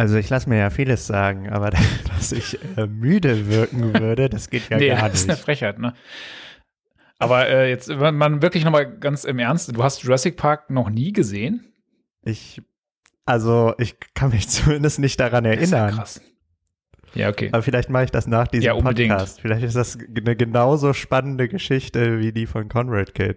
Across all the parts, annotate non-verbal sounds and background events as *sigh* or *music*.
Also ich lasse mir ja vieles sagen, aber *laughs* dass ich äh, müde wirken würde, das geht ja nee, gar nicht. Das ist eine Frechheit, ne? Aber äh, jetzt, wenn man wirklich nochmal ganz im Ernst, du hast Jurassic Park noch nie gesehen? Ich, also ich kann mich *laughs* zumindest nicht daran erinnern. Das ist ja krass. Ja, okay. Aber vielleicht mache ich das nach diesem ja, Podcast. Vielleicht ist das eine genauso spannende Geschichte wie die von Conrad Kid.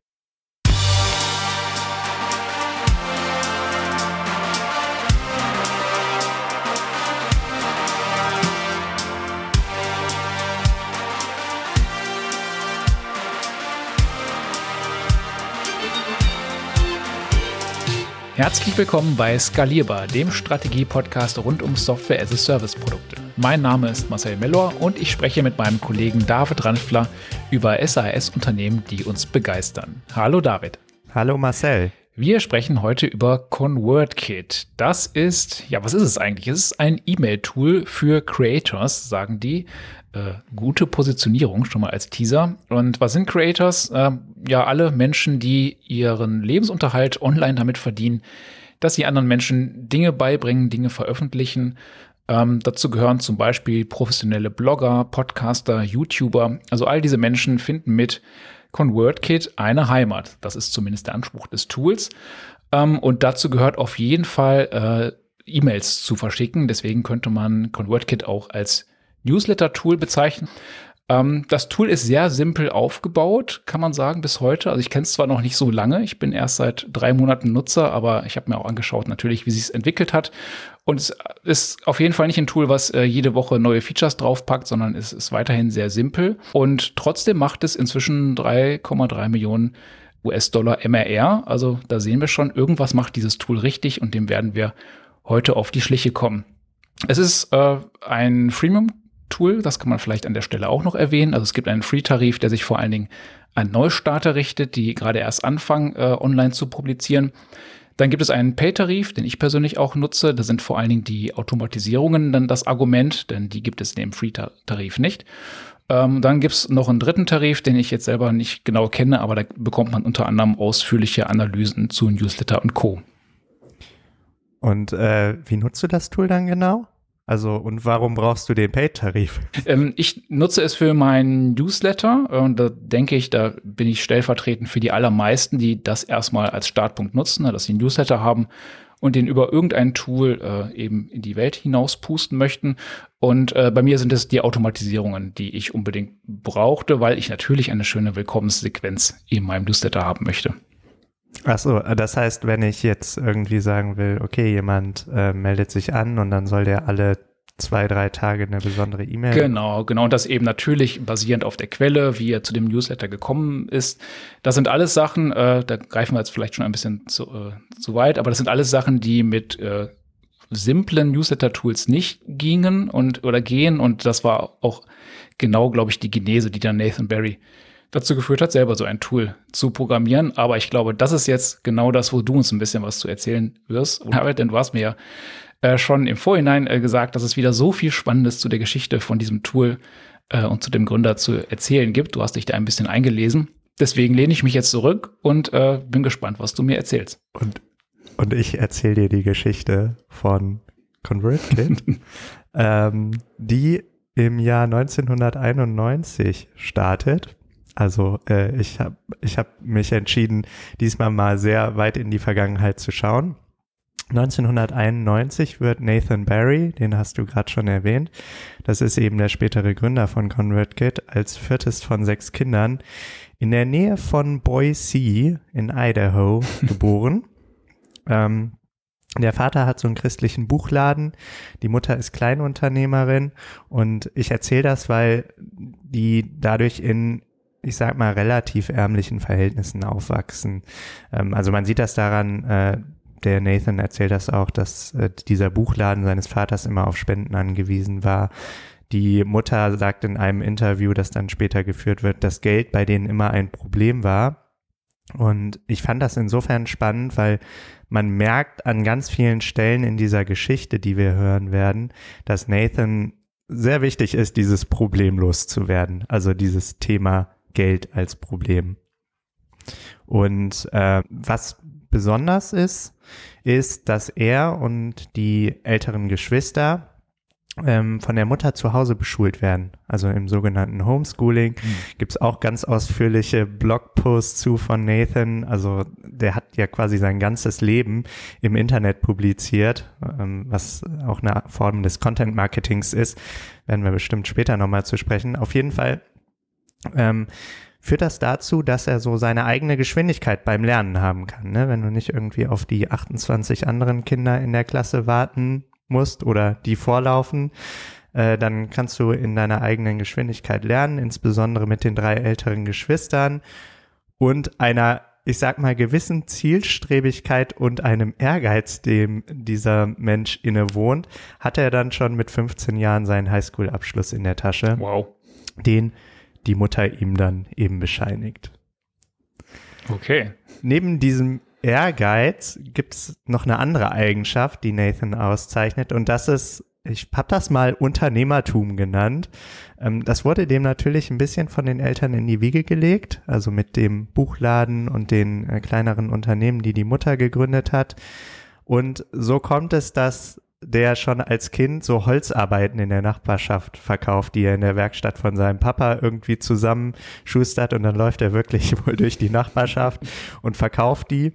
Herzlich willkommen bei Skalierbar, dem Strategie-Podcast rund um Software-as-a-Service-Produkte. Mein Name ist Marcel Mellor und ich spreche mit meinem Kollegen David Ranfler über SAS-Unternehmen, die uns begeistern. Hallo David. Hallo Marcel. Wir sprechen heute über ConvertKit. Das ist, ja, was ist es eigentlich? Es ist ein E-Mail-Tool für Creators, sagen die. Äh, gute Positionierung schon mal als Teaser. Und was sind Creators? Äh, ja, alle Menschen, die ihren Lebensunterhalt online damit verdienen, dass sie anderen Menschen Dinge beibringen, Dinge veröffentlichen. Ähm, dazu gehören zum Beispiel professionelle Blogger, Podcaster, YouTuber. Also all diese Menschen finden mit ConvertKit eine Heimat. Das ist zumindest der Anspruch des Tools. Ähm, und dazu gehört auf jeden Fall äh, E-Mails zu verschicken. Deswegen könnte man ConvertKit auch als Newsletter-Tool bezeichnen. Ähm, das Tool ist sehr simpel aufgebaut, kann man sagen, bis heute. Also ich kenne es zwar noch nicht so lange, ich bin erst seit drei Monaten Nutzer, aber ich habe mir auch angeschaut natürlich, wie sich es entwickelt hat. Und es ist auf jeden Fall nicht ein Tool, was äh, jede Woche neue Features draufpackt, sondern es ist weiterhin sehr simpel. Und trotzdem macht es inzwischen 3,3 Millionen US-Dollar MRR. Also da sehen wir schon, irgendwas macht dieses Tool richtig und dem werden wir heute auf die Schliche kommen. Es ist äh, ein Freemium Tool, das kann man vielleicht an der Stelle auch noch erwähnen. Also es gibt einen Free-Tarif, der sich vor allen Dingen an Neustarter richtet, die gerade erst anfangen, äh, online zu publizieren. Dann gibt es einen Pay-Tarif, den ich persönlich auch nutze. Da sind vor allen Dingen die Automatisierungen dann das Argument, denn die gibt es in dem Free-Tarif nicht. Ähm, dann gibt es noch einen dritten Tarif, den ich jetzt selber nicht genau kenne, aber da bekommt man unter anderem ausführliche Analysen zu Newsletter und Co. Und äh, wie nutzt du das Tool dann genau? Also, und warum brauchst du den Paid-Tarif? Ähm, ich nutze es für meinen Newsletter und da denke ich, da bin ich stellvertretend für die allermeisten, die das erstmal als Startpunkt nutzen, dass sie einen Newsletter haben und den über irgendein Tool äh, eben in die Welt hinaus pusten möchten. Und äh, bei mir sind es die Automatisierungen, die ich unbedingt brauchte, weil ich natürlich eine schöne Willkommenssequenz in meinem Newsletter haben möchte. Ach so, das heißt, wenn ich jetzt irgendwie sagen will, okay, jemand äh, meldet sich an und dann soll der alle zwei, drei Tage eine besondere E-Mail. Genau, genau. Und das eben natürlich basierend auf der Quelle, wie er zu dem Newsletter gekommen ist. Das sind alles Sachen, äh, da greifen wir jetzt vielleicht schon ein bisschen zu, äh, zu weit, aber das sind alles Sachen, die mit äh, simplen Newsletter-Tools nicht gingen und oder gehen. Und das war auch genau, glaube ich, die Genese, die dann Nathan Barry dazu geführt hat, selber so ein Tool zu programmieren. Aber ich glaube, das ist jetzt genau das, wo du uns ein bisschen was zu erzählen wirst. *laughs* denn du hast mir ja äh, schon im Vorhinein äh, gesagt, dass es wieder so viel Spannendes zu der Geschichte von diesem Tool äh, und zu dem Gründer zu erzählen gibt. Du hast dich da ein bisschen eingelesen. Deswegen lehne ich mich jetzt zurück und äh, bin gespannt, was du mir erzählst. Und, und ich erzähle dir die Geschichte von ConvertKit, *laughs* ähm, die im Jahr 1991 startet also äh, ich habe ich hab mich entschieden, diesmal mal sehr weit in die Vergangenheit zu schauen. 1991 wird Nathan Barry, den hast du gerade schon erwähnt, das ist eben der spätere Gründer von ConvertKit, als viertes von sechs Kindern in der Nähe von Boise in Idaho *laughs* geboren. Ähm, der Vater hat so einen christlichen Buchladen, die Mutter ist Kleinunternehmerin und ich erzähle das, weil die dadurch in ich sag mal, relativ ärmlichen Verhältnissen aufwachsen. Ähm, also man sieht das daran, äh, der Nathan erzählt das auch, dass äh, dieser Buchladen seines Vaters immer auf Spenden angewiesen war. Die Mutter sagt in einem Interview, das dann später geführt wird, dass Geld bei denen immer ein Problem war. Und ich fand das insofern spannend, weil man merkt an ganz vielen Stellen in dieser Geschichte, die wir hören werden, dass Nathan sehr wichtig ist, dieses Problem loszuwerden. Also dieses Thema Geld als Problem. Und äh, was besonders ist, ist, dass er und die älteren Geschwister ähm, von der Mutter zu Hause beschult werden. Also im sogenannten Homeschooling mhm. gibt's auch ganz ausführliche Blogposts zu von Nathan. Also der hat ja quasi sein ganzes Leben im Internet publiziert, ähm, was auch eine Form des Content Marketings ist. Werden wir bestimmt später nochmal zu sprechen. Auf jeden Fall ähm, führt das dazu, dass er so seine eigene Geschwindigkeit beim Lernen haben kann. Ne? Wenn du nicht irgendwie auf die 28 anderen Kinder in der Klasse warten musst oder die vorlaufen, äh, dann kannst du in deiner eigenen Geschwindigkeit lernen, insbesondere mit den drei älteren Geschwistern und einer, ich sag mal, gewissen Zielstrebigkeit und einem Ehrgeiz, dem dieser Mensch innewohnt, hat er dann schon mit 15 Jahren seinen Highschool-Abschluss in der Tasche. Wow. Den die Mutter ihm dann eben bescheinigt. Okay. Neben diesem Ehrgeiz gibt es noch eine andere Eigenschaft, die Nathan auszeichnet und das ist, ich habe das mal Unternehmertum genannt. Ähm, das wurde dem natürlich ein bisschen von den Eltern in die Wiege gelegt, also mit dem Buchladen und den äh, kleineren Unternehmen, die die Mutter gegründet hat. Und so kommt es, dass der schon als Kind so Holzarbeiten in der Nachbarschaft verkauft, die er in der Werkstatt von seinem Papa irgendwie zusammenschustert und dann läuft er wirklich *laughs* wohl durch die Nachbarschaft und verkauft die.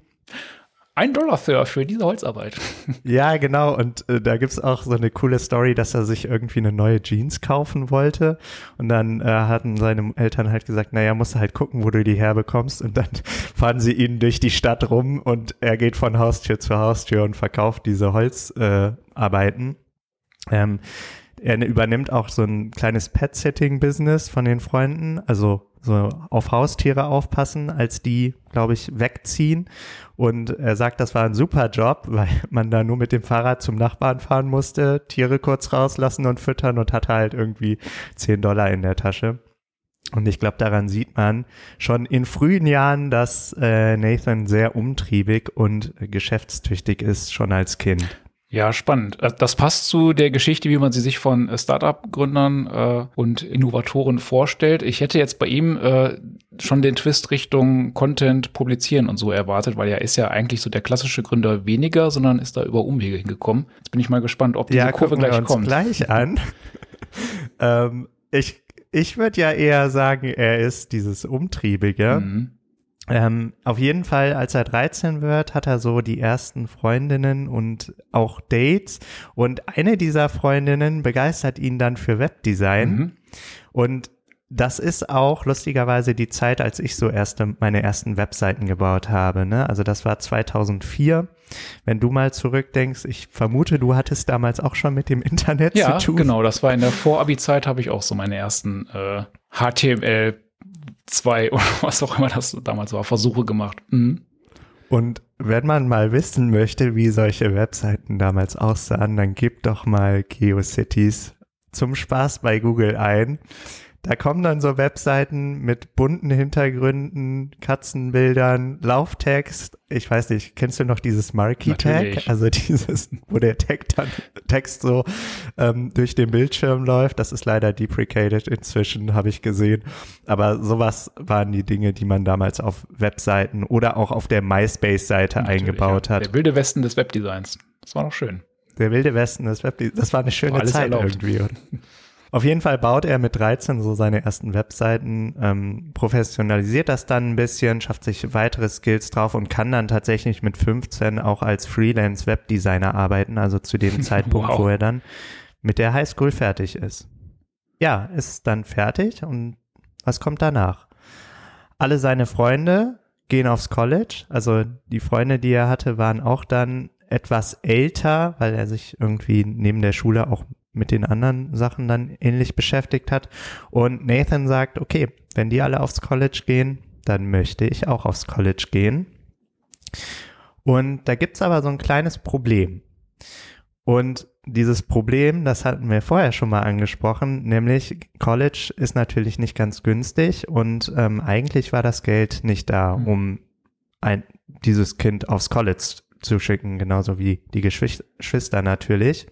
Ein Dollar für, für diese Holzarbeit. *laughs* Ja, genau. Und äh, da gibt's auch so eine coole Story, dass er sich irgendwie eine neue Jeans kaufen wollte. Und dann äh, hatten seine Eltern halt gesagt, naja, musst du halt gucken, wo du die herbekommst. Und dann *laughs* fahren sie ihn durch die Stadt rum und er geht von Haustür zu Haustür und verkauft diese Holzarbeiten. Äh, ähm, er übernimmt auch so ein kleines Pet-Sitting-Business von den Freunden, also so auf Haustiere aufpassen, als die, glaube ich, wegziehen. Und er sagt, das war ein super Job, weil man da nur mit dem Fahrrad zum Nachbarn fahren musste, Tiere kurz rauslassen und füttern und hatte halt irgendwie 10 Dollar in der Tasche. Und ich glaube, daran sieht man schon in frühen Jahren, dass äh, Nathan sehr umtriebig und geschäftstüchtig ist, schon als Kind. Ja, spannend. Äh, das passt zu der Geschichte, wie man sie sich von äh, Startup-Gründern äh, und Innovatoren vorstellt. Ich hätte jetzt bei ihm äh, schon den Twist Richtung Content publizieren und so erwartet, weil er ist ja eigentlich so der klassische Gründer weniger, sondern ist da über Umwege hingekommen. Jetzt bin ich mal gespannt, ob diese ja, Kurve gleich wir uns kommt. gleich an. *laughs* ähm, ich ich würde ja eher sagen, er ist dieses Umtriebige. Mhm. Ähm, auf jeden Fall, als er 13 wird, hat er so die ersten Freundinnen und auch Dates. Und eine dieser Freundinnen begeistert ihn dann für Webdesign. Mhm. Und das ist auch lustigerweise die Zeit, als ich so erste, meine ersten Webseiten gebaut habe. Ne? Also das war 2004. Wenn du mal zurückdenkst, ich vermute, du hattest damals auch schon mit dem Internet ja, zu tun. Ja, genau. Das war in der Vorabi-Zeit, habe ich auch so meine ersten äh, HTML zwei *laughs* oder was auch immer das damals war, Versuche gemacht. Mhm. Und wenn man mal wissen möchte, wie solche Webseiten damals aussahen, dann gib doch mal GeoCities zum Spaß bei Google ein. Da kommen dann so Webseiten mit bunten Hintergründen, Katzenbildern, Lauftext. Ich weiß nicht, kennst du noch dieses Marquee-Tag? Also *laughs* dieses, wo der Tag dann, Text so ähm, durch den Bildschirm läuft. Das ist leider deprecated inzwischen, habe ich gesehen. Aber sowas waren die Dinge, die man damals auf Webseiten oder auch auf der MySpace-Seite eingebaut ja. hat. Der wilde Westen des Webdesigns. Das war noch schön. Der wilde Westen des Webdesigns. Das war eine schöne war Zeit erlaubt. irgendwie. Auf jeden Fall baut er mit 13 so seine ersten Webseiten, ähm, professionalisiert das dann ein bisschen, schafft sich weitere Skills drauf und kann dann tatsächlich mit 15 auch als Freelance-Webdesigner arbeiten, also zu dem *laughs* Zeitpunkt, wow. wo er dann mit der Highschool fertig ist. Ja, ist dann fertig und was kommt danach? Alle seine Freunde gehen aufs College, also die Freunde, die er hatte, waren auch dann etwas älter, weil er sich irgendwie neben der Schule auch mit den anderen Sachen dann ähnlich beschäftigt hat. Und Nathan sagt, okay, wenn die alle aufs College gehen, dann möchte ich auch aufs College gehen. Und da gibt's aber so ein kleines Problem. Und dieses Problem, das hatten wir vorher schon mal angesprochen, nämlich College ist natürlich nicht ganz günstig und ähm, eigentlich war das Geld nicht da, hm. um ein, dieses Kind aufs College zu schicken, genauso wie die Geschwister natürlich.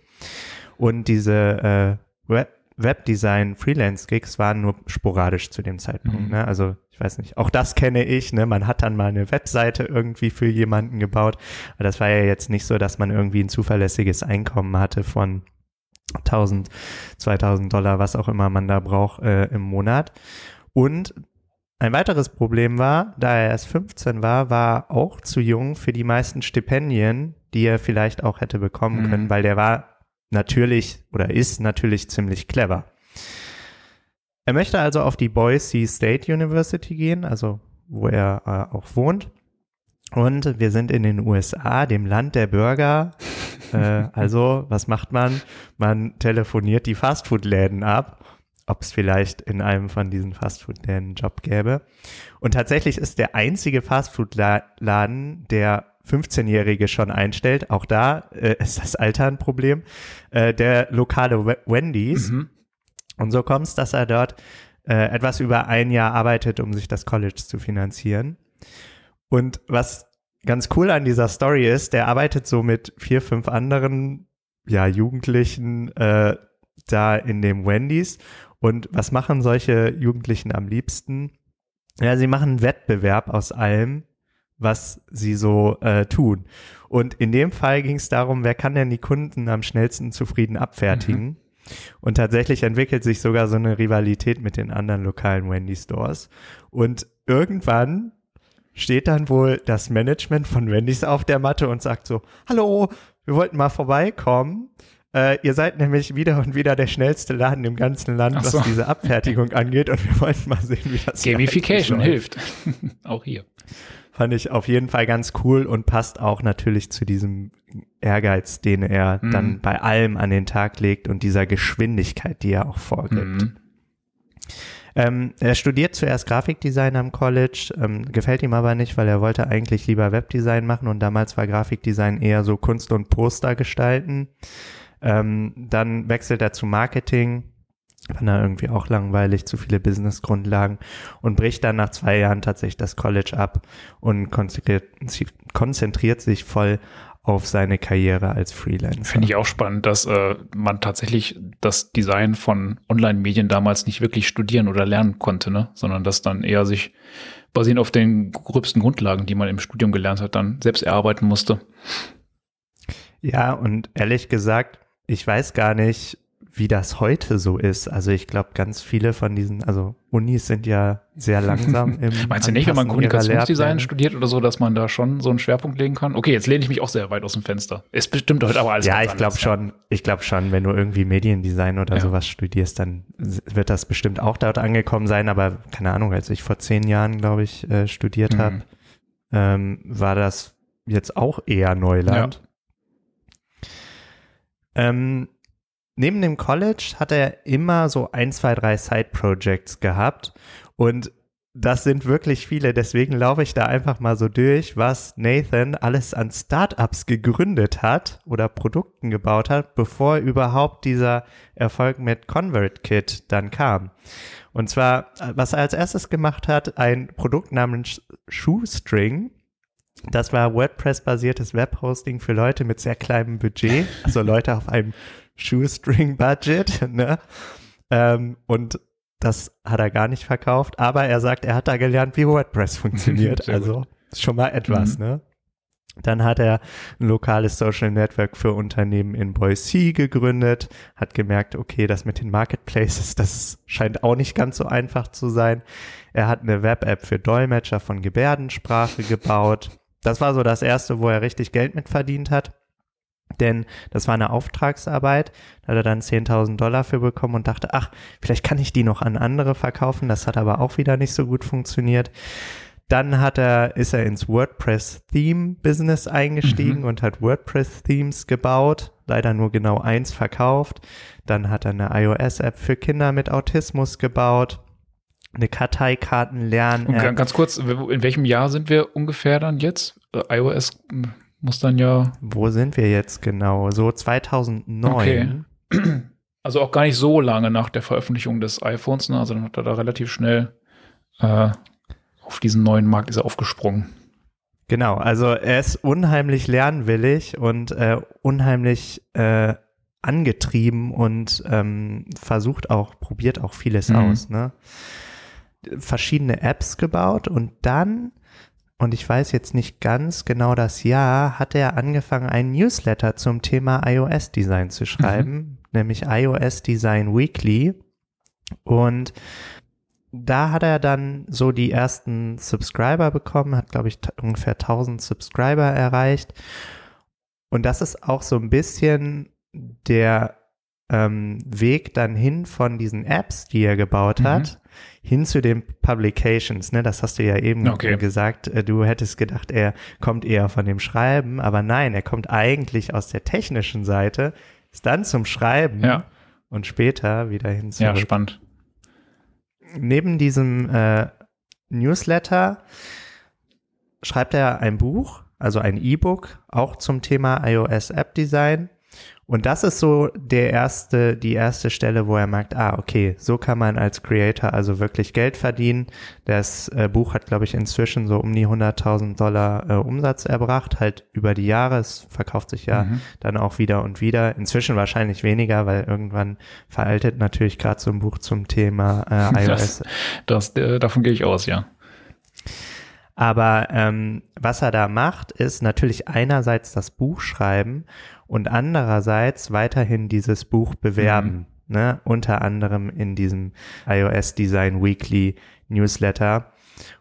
Und diese äh, Web Webdesign Freelance Gigs waren nur sporadisch zu dem Zeitpunkt. Mhm. Ne? Also ich weiß nicht, auch das kenne ich. Ne? Man hat dann mal eine Webseite irgendwie für jemanden gebaut. Aber das war ja jetzt nicht so, dass man irgendwie ein zuverlässiges Einkommen hatte von 1000, 2000 Dollar, was auch immer man da braucht äh, im Monat. Und ein weiteres Problem war, da er erst 15 war, war auch zu jung für die meisten Stipendien, die er vielleicht auch hätte bekommen Mhm. können, weil der war natürlich oder ist natürlich ziemlich clever. Er möchte also auf die Boise State University gehen, also wo er äh, auch wohnt. Und wir sind in den USA, dem Land der Burger. äh, *laughs* also, was macht man? Man telefoniert die Fastfood-Läden ab, ob es vielleicht in einem von diesen Fastfood-Läden einen Job gäbe. Und tatsächlich ist der einzige Fastfood-Laden, der 15-Jährige schon einstellt, auch da äh, *laughs* ist das Alter ein Problem, äh, der lokale We- Wendy's. Mhm. Und so kommt es, dass er dort äh, etwas über ein Jahr arbeitet, um sich das College zu finanzieren. Und was ganz cool an dieser Story ist, der arbeitet so mit vier, fünf anderen ja, Jugendlichen äh, da in dem Wendy's. Und was machen solche Jugendlichen am liebsten? Ja, sie machen einen Wettbewerb aus allem, was sie so äh, tun. Und in dem Fall ging es darum, wer kann denn die Kunden am schnellsten zufrieden abfertigen? Und tatsächlich entwickelt sich sogar so eine Rivalität mit den anderen lokalen Wendy Stores. Und irgendwann steht dann wohl das Management von Wendy's auf der Matte und sagt so, hallo, wir wollten mal vorbeikommen. Äh, ihr seid nämlich wieder und wieder der schnellste Laden im ganzen Land, Ach was so. diese Abfertigung *laughs* angeht. Und wir wollten mal sehen, wie das Gamification hilft. *laughs* Auch hier. Fand ich auf jeden Fall ganz cool und passt auch natürlich zu diesem Ehrgeiz, den er Mhm. dann bei allem an den Tag legt und dieser Geschwindigkeit, die er auch vorgibt. Mhm. Ähm, er studiert zuerst Grafikdesign am College, ähm, gefällt ihm aber nicht, weil er wollte eigentlich lieber Webdesign machen und damals war Grafikdesign eher so Kunst und Poster gestalten. Ähm, dann wechselt er zu Marketing, fand er irgendwie auch langweilig, zu viele Businessgrundlagen und bricht dann nach zwei Jahren tatsächlich das College ab und konzentriert, konzentriert sich voll auf seine Karriere als Freelancer. Finde ich auch spannend, dass äh, man tatsächlich das Design von Online-Medien damals nicht wirklich studieren oder lernen konnte, ne? sondern dass dann eher sich basierend auf den gröbsten Grundlagen, die man im Studium gelernt hat, dann selbst erarbeiten musste. Ja, und ehrlich gesagt, ich weiß gar nicht, wie das heute so ist. Also ich glaube, ganz viele von diesen, also Unis sind ja sehr langsam *laughs* im Meinst du nicht, wenn man Kommunikationsdesign studiert oder so, dass man da schon so einen Schwerpunkt legen kann? Okay, jetzt lehne ich mich auch sehr weit aus dem Fenster. Ist bestimmt heute aber alles Ja, ich glaube schon. Ich glaube schon, wenn du irgendwie Mediendesign oder Ja. sowas studierst, dann wird das bestimmt auch dort angekommen sein. Aber keine Ahnung, als ich vor zehn Jahren, glaube ich, äh, studiert Mhm. habe, ähm, war das jetzt auch eher Neuland. Ähm, neben dem College hat er immer so ein, zwei, drei Side-Projects gehabt und das sind wirklich viele, deswegen laufe ich da einfach mal so durch, was Nathan alles an Startups gegründet hat oder Produkten gebaut hat, bevor überhaupt dieser Erfolg mit ConvertKit dann kam. Und zwar, was er als erstes gemacht hat, ein Produkt namens Shoestring. Das war WordPress-basiertes Webhosting für Leute mit sehr kleinem Budget, also Leute auf einem Shoestring-Budget. *laughs* Ne? Ähm, und das hat er gar nicht verkauft, aber er sagt, er hat da gelernt, wie WordPress *laughs* funktioniert. Also schon mal etwas, Mhm. ne? Dann hat er ein lokales Social Network für Unternehmen in Boise gegründet, hat gemerkt, okay, das mit den Marketplaces, das scheint auch nicht ganz so einfach zu sein. Er hat eine Web-App für Dolmetscher von Gebärdensprache gebaut. Das war so das erste, wo er richtig Geld mit verdient hat. Denn das war eine Auftragsarbeit, da hat er dann 10.000 Dollar für bekommen und dachte, ach, vielleicht kann ich die noch an andere verkaufen. Das hat aber auch wieder nicht so gut funktioniert. Dann hat er, ist er ins WordPress-Theme-Business eingestiegen Mhm. und hat WordPress-Themes gebaut, leider nur genau eins verkauft. Dann hat er eine iOS-App für Kinder mit Autismus gebaut, eine Und Karteikarten-Lern-App. ga- ganz kurz, in welchem Jahr sind wir ungefähr dann jetzt? Äh, iOS m, muss dann ja, Wo sind wir jetzt genau? So 2009. Okay. *clears throat* also auch gar nicht so lange nach der Veröffentlichung des iPhones, ne? also dann hat er da relativ schnell äh, auf diesen neuen Markt ist er aufgesprungen. Genau, also er ist unheimlich lernwillig und äh, unheimlich äh, angetrieben und ähm, versucht auch, probiert auch vieles Mhm. aus. Ne? Verschiedene Apps gebaut und dann, und ich weiß jetzt nicht ganz genau das Jahr, hat er angefangen, einen Newsletter zum Thema iOS-Design zu schreiben, nämlich iOS Design Weekly. Und da hat er dann so die ersten Subscriber bekommen, hat, glaube ich, ungefähr 1000 Subscriber erreicht. Und das ist auch so ein bisschen der ähm, Weg dann hin von diesen Apps, die er gebaut Mhm. hat, hin zu den Publications. Ne? Das hast du ja eben Okay. gesagt. Äh, Du hättest gedacht, er kommt eher von dem Schreiben, aber nein, er kommt eigentlich aus der technischen Seite, ist dann zum Schreiben Ja. und später wieder hin Ja, zurück spannend. neben diesem äh, Newsletter schreibt er ein Buch, also ein E-Book, auch zum Thema iOS App Design. Und das ist so der erste, die erste Stelle, wo er merkt, ah, okay, so kann man als Creator also wirklich Geld verdienen. Das äh, Buch hat, glaube ich, inzwischen so um die 100.000 Dollar äh, Umsatz erbracht, halt über die Jahre. Es verkauft sich ja Mhm. dann auch wieder und wieder. Inzwischen wahrscheinlich weniger, weil irgendwann veraltet natürlich gerade so ein Buch zum Thema äh, *laughs* iOS. Das, äh, davon gehe ich aus, ja. Aber ähm, was er da macht, ist natürlich einerseits das Buch schreiben und andererseits weiterhin dieses Buch bewerben. Ne? Unter anderem in diesem iOS Design Weekly Newsletter.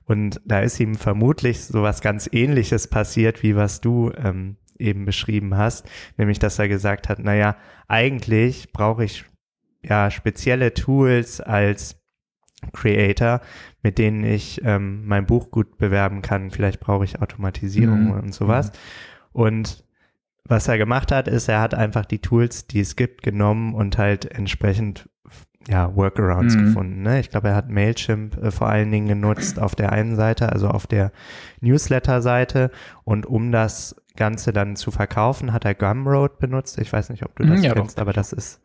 Und da ist ihm vermutlich sowas ganz ähnliches passiert, wie was du ähm, eben beschrieben hast, nämlich dass er gesagt hat, naja, eigentlich brauche ich ja spezielle Tools als Creator, mit denen ich ähm, mein Buch gut bewerben kann. Vielleicht brauche ich Automatisierung Mhm. und sowas. Und was er gemacht hat, ist, er hat einfach die Tools, die es gibt, genommen und halt entsprechend ja, Workarounds Mhm. gefunden. Ne? Ich glaube, er hat Mailchimp äh, vor allen Dingen genutzt auf der einen Seite, also auf der Newsletter-Seite. Und um das Ganze dann zu verkaufen, hat er Gumroad benutzt. Ich weiß nicht, ob du Mhm, das ja, doch. kennst, aber das ist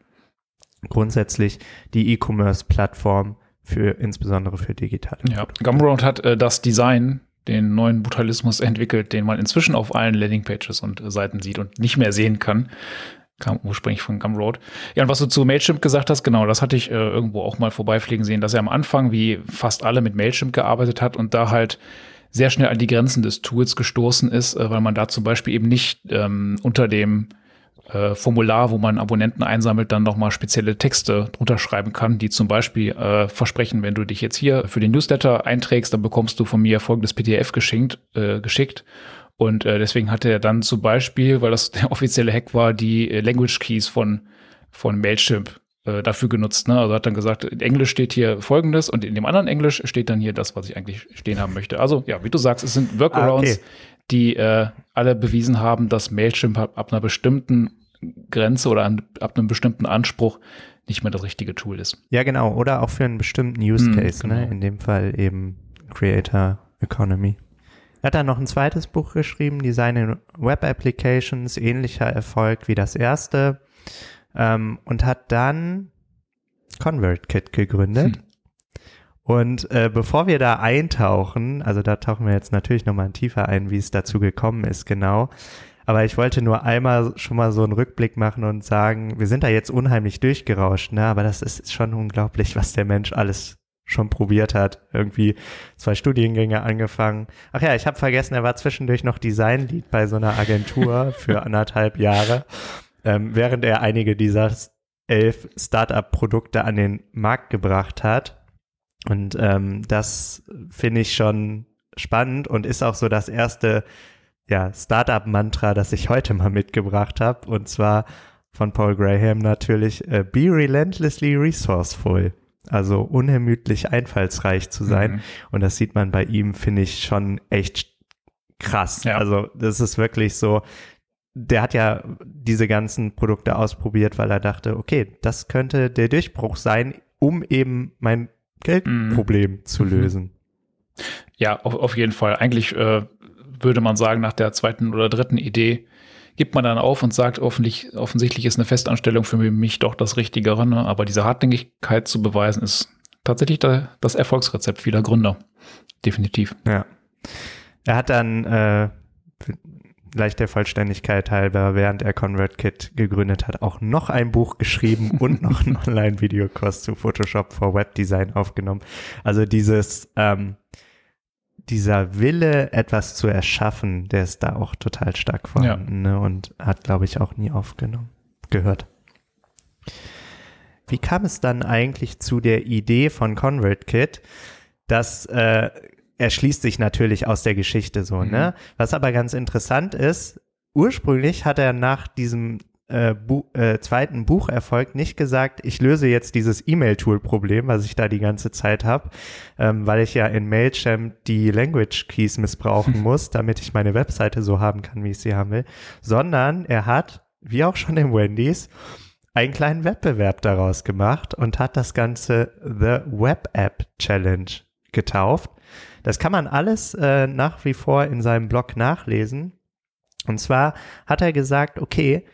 grundsätzlich die E-Commerce-Plattform für insbesondere für digitale Ja, Gumroad hat äh, das Design, den neuen Brutalismus entwickelt, den man inzwischen auf allen Landingpages und Seiten sieht und nicht mehr sehen kann. Kam ursprünglich von Gumroad. Ja, und was du zu Mailchimp gesagt hast, genau, das hatte ich äh, irgendwo auch mal vorbeifliegen sehen, dass er am Anfang wie fast alle mit Mailchimp gearbeitet hat und da halt sehr schnell an die Grenzen des Tools gestoßen ist, äh, weil man da zum Beispiel eben nicht ähm, unter dem äh, Formular, wo man Abonnenten einsammelt, dann nochmal spezielle Texte drunter schreiben kann, die zum Beispiel äh, versprechen, wenn du dich jetzt hier für den Newsletter einträgst, dann bekommst du von mir folgendes PDF geschenkt, äh, geschickt. Und äh, deswegen hatte er dann zum Beispiel, weil das *laughs* der offizielle Hack war, die äh, Language Keys von, von Mailchimp äh, dafür genutzt. Ne? Also hat dann gesagt, in Englisch steht hier folgendes und in dem anderen Englisch steht dann hier das, was ich eigentlich stehen haben möchte. Also ja, wie du sagst, es sind Workarounds, Ah, okay. die äh, alle bewiesen haben, dass Mailchimp ab, ab einer bestimmten Grenze oder an, ab einem bestimmten Anspruch nicht mehr das richtige Tool ist. Ja, genau. Oder auch für einen bestimmten Use Hm, Case, ne? genau. In dem Fall eben Creator Economy. Er hat dann noch ein zweites Buch geschrieben, Design in Web Applications, ähnlicher Erfolg wie das erste. Ähm, und hat dann ConvertKit gegründet. Hm. Und äh, bevor wir da eintauchen, also da tauchen wir jetzt natürlich nochmal tiefer ein, wie es dazu gekommen ist, genau. Aber ich wollte nur einmal schon mal so einen Rückblick machen und sagen, wir sind da jetzt unheimlich durchgerauscht, ne? Aber das ist schon unglaublich, was der Mensch alles schon probiert hat. Irgendwie zwei Studiengänge angefangen. Ach ja, ich habe vergessen, er war zwischendurch noch Designlead bei so einer Agentur für *laughs* anderthalb Jahre, ähm, während er einige dieser elf Startup-Produkte an den Markt gebracht hat. Und ähm, das finde ich schon spannend und ist auch so das erste ja, Startup-Mantra, das ich heute mal mitgebracht habe. Und zwar von Paul Graham natürlich, äh, be relentlessly resourceful. Also unermüdlich einfallsreich zu sein. Mhm. Und das sieht man bei ihm, finde ich, schon echt krass. Ja. Also das ist wirklich so, der hat ja diese ganzen Produkte ausprobiert, weil er dachte, okay, das könnte der Durchbruch sein, um eben mein Geldproblem zu Mhm. lösen. Ja, auf, auf jeden Fall. Eigentlich äh, würde man sagen, nach der zweiten oder dritten Idee gibt man dann auf und sagt, offensichtlich, offensichtlich ist eine Festanstellung für mich doch das Richtigere. Ne? Aber diese Hartnäckigkeit zu beweisen, ist tatsächlich da, das Erfolgsrezept vieler Gründer. Definitiv. Ja. Er hat dann, äh, gleich der Vollständigkeit halber, während er ConvertKit gegründet hat, auch noch ein Buch geschrieben *laughs* und noch einen Online-Videokurs zu Photoshop for Webdesign aufgenommen. Also dieses, ähm, dieser Wille, etwas zu erschaffen, der ist da auch total stark vorhanden ja. ne? und hat, glaube ich, auch nie aufgenommen, gehört. Wie kam es dann eigentlich zu der Idee von ConvertKit? Das äh, erschließt sich natürlich aus der Geschichte so, ne? mhm. ne? Was aber ganz interessant ist, ursprünglich hat er nach diesem äh, Bu äh, zweiten Bucherfolg nicht gesagt, ich löse jetzt dieses E-Mail-Tool-Problem, was ich da die ganze Zeit habe, ähm, weil ich ja in Mailchimp die Language Keys missbrauchen *laughs* muss, damit ich meine Webseite so haben kann, wie ich sie haben will, sondern er hat, wie auch schon im Wendy's, einen kleinen Wettbewerb daraus gemacht und hat das Ganze The Web App Challenge getauft. Das kann man alles äh, nach wie vor in seinem Blog nachlesen. Und zwar hat er gesagt, okay,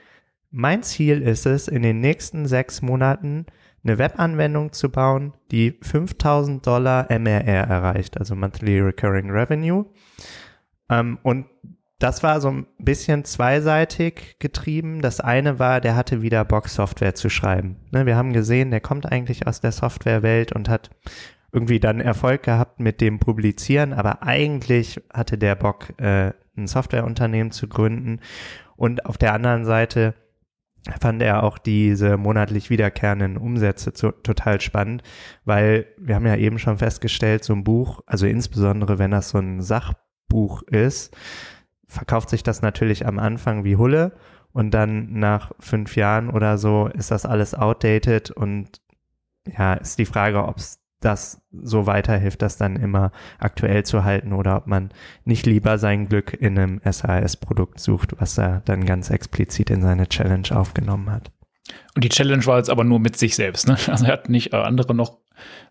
mein Ziel ist es, in den nächsten sechs Monaten eine Webanwendung zu bauen, die 5000 Dollar MRR erreicht, also Monthly Recurring Revenue. Ähm, und das war so ein bisschen zweiseitig getrieben. Das eine war, der hatte wieder Bock, Software zu schreiben. Ne, wir haben gesehen, der kommt eigentlich aus der Softwarewelt und hat irgendwie dann Erfolg gehabt mit dem Publizieren, aber eigentlich hatte der Bock, äh, ein Softwareunternehmen zu gründen. Und auf der anderen Seite fand er auch diese monatlich wiederkehrenden Umsätze zu, total spannend, weil wir haben ja eben schon festgestellt, so ein Buch, also insbesondere wenn das so ein Sachbuch ist, verkauft sich das natürlich am Anfang wie Hulle und dann nach fünf Jahren oder so ist das alles outdated und ja, ist die Frage, ob es das so weiterhilft, das dann immer aktuell zu halten oder ob man nicht lieber sein Glück in einem SAS-Produkt sucht, was er dann ganz explizit in seine Challenge aufgenommen hat. Und die Challenge war jetzt aber nur mit sich selbst, ne? Also er hat nicht äh, andere noch,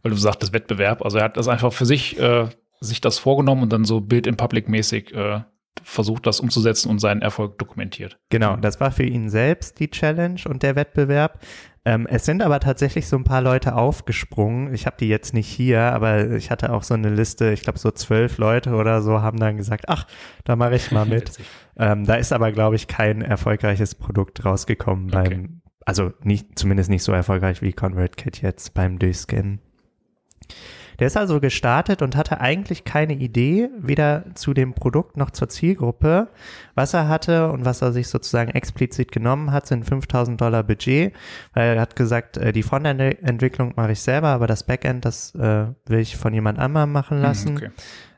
weil du sagtest Wettbewerb, also er hat das einfach für sich, äh, sich das vorgenommen und dann so Bild in Public mäßig äh, versucht, das umzusetzen und seinen Erfolg dokumentiert. Genau, das war für ihn selbst die Challenge und der Wettbewerb. Ähm, es sind aber tatsächlich so ein paar Leute aufgesprungen. Ich habe die jetzt nicht hier, aber ich hatte auch so eine Liste, ich glaube so zwölf Leute oder so haben dann gesagt, ach, da mache ich mal *laughs* mit. ähm, da ist aber, glaube ich, kein erfolgreiches Produkt rausgekommen beim, okay. also nicht, zumindest nicht so erfolgreich wie ConvertKit jetzt beim Durchscannen. Der ist also gestartet und hatte eigentlich keine Idee, weder zu dem Produkt noch zur Zielgruppe. Was er hatte und was er sich sozusagen explizit genommen hat, sind 5000 Dollar Budget, weil er hat gesagt, äh, die Frontend-Entwicklung mache ich selber, aber das Backend, das äh, will ich von jemand anderem machen hm, lassen. Okay.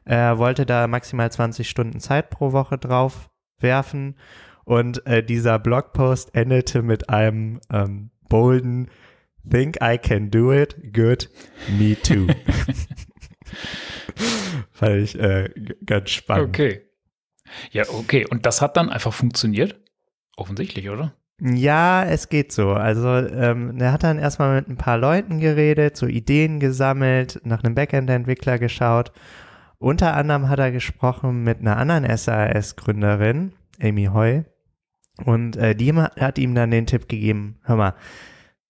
Er wollte da maximal 20 Stunden Zeit pro Woche drauf werfen und äh, dieser Blogpost endete mit einem ähm, bolden Think I can do it? Good. Me too. *laughs* Fand ich äh, ganz spannend. Okay. Ja, okay. Und das hat dann einfach funktioniert? Offensichtlich, oder? Ja, es geht so. Also ähm, er hat dann erstmal mit ein paar Leuten geredet, so Ideen gesammelt, nach einem Backend-Entwickler geschaut. Unter anderem hat er gesprochen mit einer anderen SAS-Gründerin, Amy Hoy. Und äh, die hat ihm dann den Tipp gegeben, hör mal,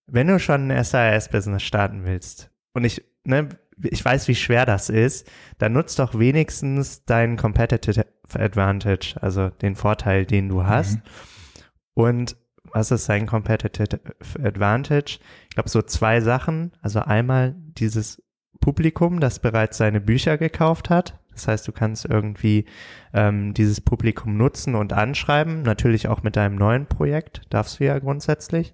wenn du schon ein SAS-Business starten willst und ich, ne, ich weiß, wie schwer das ist, dann nutzt doch wenigstens deinen Competitive Advantage, also den Vorteil, den du hast. Mhm. Und was ist sein Competitive Advantage? Ich glaube, so zwei Sachen. Also einmal dieses Publikum, das bereits seine Bücher gekauft hat. Das heißt, du kannst irgendwie ähm, dieses Publikum nutzen und anschreiben. Natürlich auch mit deinem neuen Projekt, darfst du ja grundsätzlich.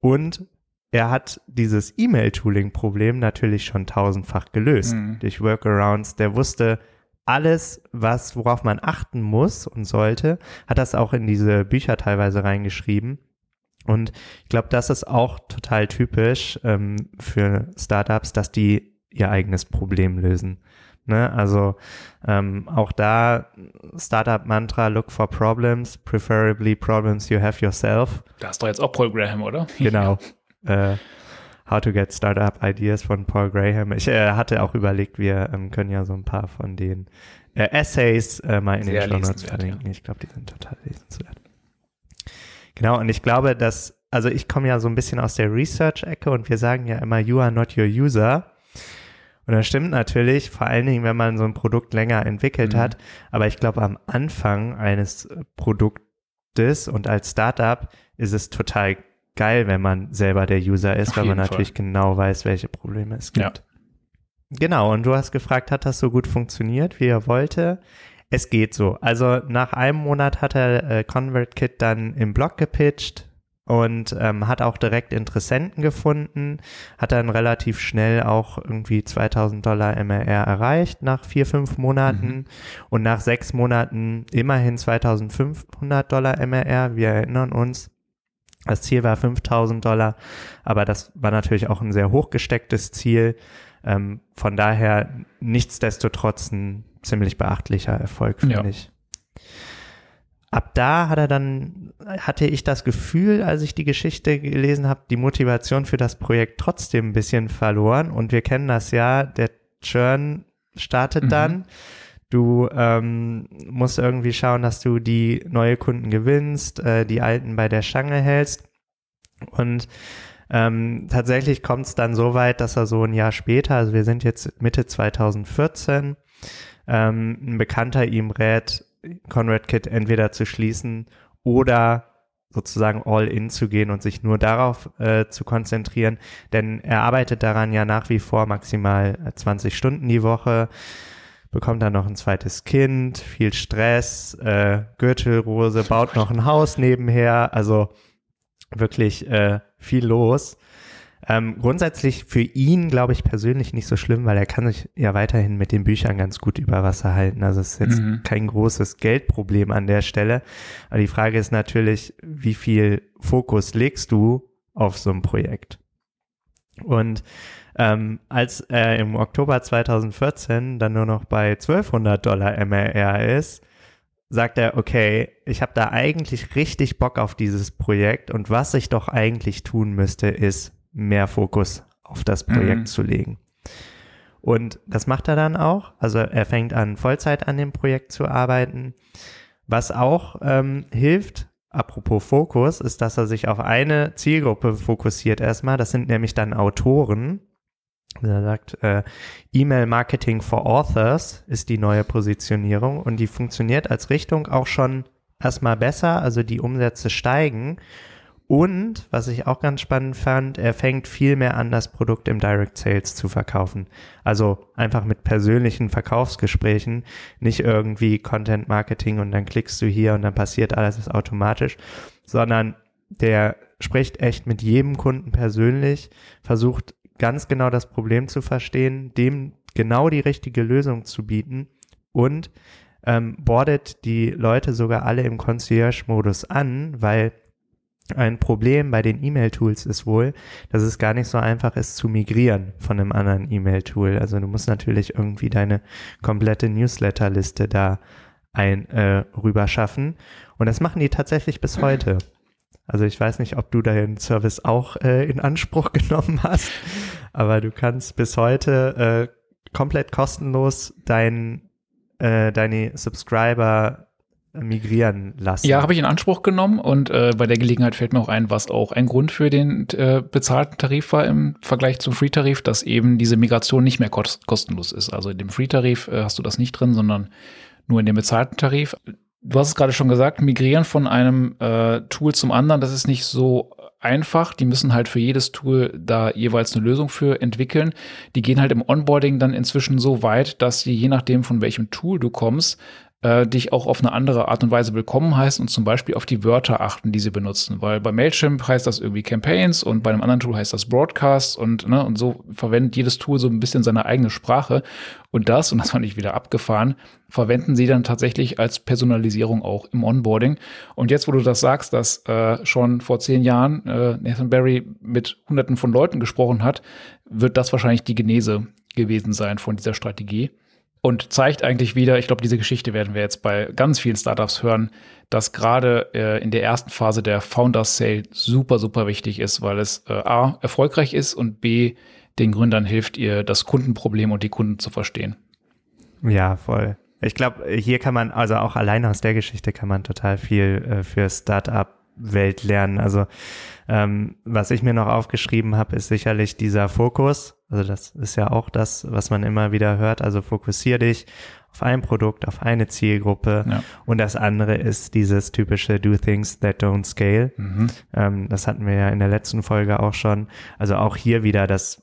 Und er hat dieses E-Mail-Tooling-Problem natürlich schon tausendfach gelöst mhm. durch Workarounds. Der wusste alles, was, worauf man achten muss und sollte, hat das auch in diese Bücher teilweise reingeschrieben. Und ich glaube, das ist auch total typisch ähm, für Startups, dass die ihr eigenes Problem lösen. Ne? Also ähm, auch da Startup-Mantra, look for problems, preferably problems you have yourself. Da hast du jetzt auch Paul Graham, oder? Genau. Äh, How to Get Startup Ideas von Paul Graham. Ich äh, hatte auch überlegt, wir ähm, können ja so ein paar von den äh, Essays äh, mal in Sehr den Show Notes verlinken. Ja. Ich glaube, die sind total lesenswert. Genau, und ich glaube, dass, also ich komme ja so ein bisschen aus der Research-Ecke und wir sagen ja immer, you are not your user. Und das stimmt natürlich, vor allen Dingen, wenn man so ein Produkt länger entwickelt Mhm. hat. Aber ich glaube, am Anfang eines Produktes und als Startup ist es total geil, wenn man selber der User ist, Auf weil man natürlich genau weiß, welche Probleme es gibt. Genau, und du hast gefragt, hat das so gut funktioniert, wie er wollte? Es geht so. Also nach einem Monat hat er äh, ConvertKit dann im Blog gepitcht und ähm, hat auch direkt Interessenten gefunden, hat dann relativ schnell auch irgendwie 2000 Dollar MRR erreicht nach vier, fünf Monaten Mhm. und nach sechs Monaten immerhin 2500 Dollar MRR. Wir erinnern uns, das Ziel war 5000 Dollar, aber das war natürlich auch ein sehr hochgestecktes Ziel. Ähm, von daher nichtsdestotrotz ein ziemlich beachtlicher Erfolg, finde Ja. ich. Ab da hat er dann, hatte ich das Gefühl, als ich die Geschichte gelesen habe, die Motivation für das Projekt trotzdem ein bisschen verloren. Und wir kennen das ja, der Churn startet Mhm. dann. Du ähm, musst irgendwie schauen, dass du die neue Kunden gewinnst, äh, die alten bei der Stange hältst. Und ähm, tatsächlich kommt es dann so weit, dass er so ein Jahr später, also wir sind jetzt Mitte 2014, ähm, ein Bekannter ihm rät, ConradKit entweder zu schließen oder sozusagen all in zu gehen und sich nur darauf äh, zu konzentrieren, denn er arbeitet daran ja nach wie vor maximal äh, 20 Stunden die Woche, bekommt dann noch ein zweites Kind, viel Stress, äh, Gürtelrose, *laughs* baut noch ein Haus nebenher, also wirklich äh, viel los. Ähm, grundsätzlich für ihn, glaube ich, persönlich nicht so schlimm, weil er kann sich ja weiterhin mit den Büchern ganz gut über Wasser halten. Also es ist jetzt Mhm. kein großes Geldproblem an der Stelle. Aber die Frage ist natürlich, wie viel Fokus legst du auf so ein Projekt? Und ähm, als er im Oktober 2014 dann nur noch bei 1200 Dollar MRR ist, sagt er, okay, ich habe da eigentlich richtig Bock auf dieses Projekt und was ich doch eigentlich tun müsste, ist mehr Fokus auf das Projekt Mhm. zu legen. Und das macht er dann auch. Also er fängt an, Vollzeit an dem Projekt zu arbeiten. Was auch ähm, hilft, apropos Fokus, ist, dass er sich auf eine Zielgruppe fokussiert erstmal. Das sind nämlich dann Autoren. Er sagt, äh, E-Mail Marketing for Authors ist die neue Positionierung und die funktioniert als Richtung auch schon erstmal besser, also die Umsätze steigen. Und was ich auch ganz spannend fand, er fängt viel mehr an, das Produkt im Direct Sales zu verkaufen. Also einfach mit persönlichen Verkaufsgesprächen, nicht irgendwie Content Marketing und dann klickst du hier und dann passiert alles automatisch, sondern der spricht echt mit jedem Kunden persönlich, versucht ganz genau das Problem zu verstehen, dem genau die richtige Lösung zu bieten und ähm, bordet die Leute sogar alle im Concierge-Modus an, weil ein Problem bei den E-Mail-Tools ist wohl, dass es gar nicht so einfach ist zu migrieren von einem anderen E-Mail-Tool. Also du musst natürlich irgendwie deine komplette Newsletter-Liste da ein äh, rüber schaffen. Und das machen die tatsächlich bis *clears throat* heute. Also ich weiß nicht, ob du deinen Service auch äh, in Anspruch *laughs* genommen hast, aber du kannst bis heute äh, komplett kostenlos dein, äh, deine Subscriber migrieren lassen. Ja, habe ich in Anspruch genommen und äh, bei der Gelegenheit fällt mir auch ein, was auch ein Grund für den äh, bezahlten Tarif war im Vergleich zum Free-Tarif, dass eben diese Migration nicht mehr kost kostenlos ist. Also in dem Free-Tarif äh, hast du das nicht drin, sondern nur in dem bezahlten Tarif. Du hast es gerade schon gesagt, migrieren von einem äh, Tool zum anderen, das ist nicht so einfach. Die müssen halt für jedes Tool da jeweils eine Lösung für entwickeln. Die gehen halt im Onboarding dann inzwischen so weit, dass sie je nachdem, von welchem Tool du kommst, äh, dich auch auf eine andere Art und Weise willkommen heißen und zum Beispiel auf die Wörter achten, die sie benutzen. Weil bei Mailchimp heißt das irgendwie Campaigns und bei einem anderen Tool heißt das Broadcast und, ne, und so verwendet jedes Tool so ein bisschen seine eigene Sprache. Und das, und das fand ich wieder abgefahren, verwenden sie dann tatsächlich als Personalisierung auch im Onboarding. Und jetzt, wo du das sagst, dass äh, schon vor zehn Jahren äh, Nathan Barry mit hunderten von Leuten gesprochen hat, wird das wahrscheinlich die Genese gewesen sein von dieser Strategie und zeigt eigentlich wieder, ich glaube, diese Geschichte werden wir jetzt bei ganz vielen Startups hören, dass gerade äh, in der ersten Phase der Founders Sale super, super wichtig ist, weil es äh, A, erfolgreich ist und B, den Gründern hilft, ihr das Kundenproblem und die Kunden zu verstehen. Ja, voll. Ich glaube, hier kann man, also auch alleine aus der Geschichte kann man total viel äh, für Startup-Welt lernen. Also ähm, was ich mir noch aufgeschrieben habe, ist sicherlich dieser Fokus. Also das ist ja auch das, was man immer wieder hört. Also fokussier dich auf ein Produkt, auf eine Zielgruppe. Ja. Und das andere ist dieses typische Do Things That Don't Scale. Mhm. Ähm, das hatten wir ja in der letzten Folge auch schon. Also auch hier wieder, das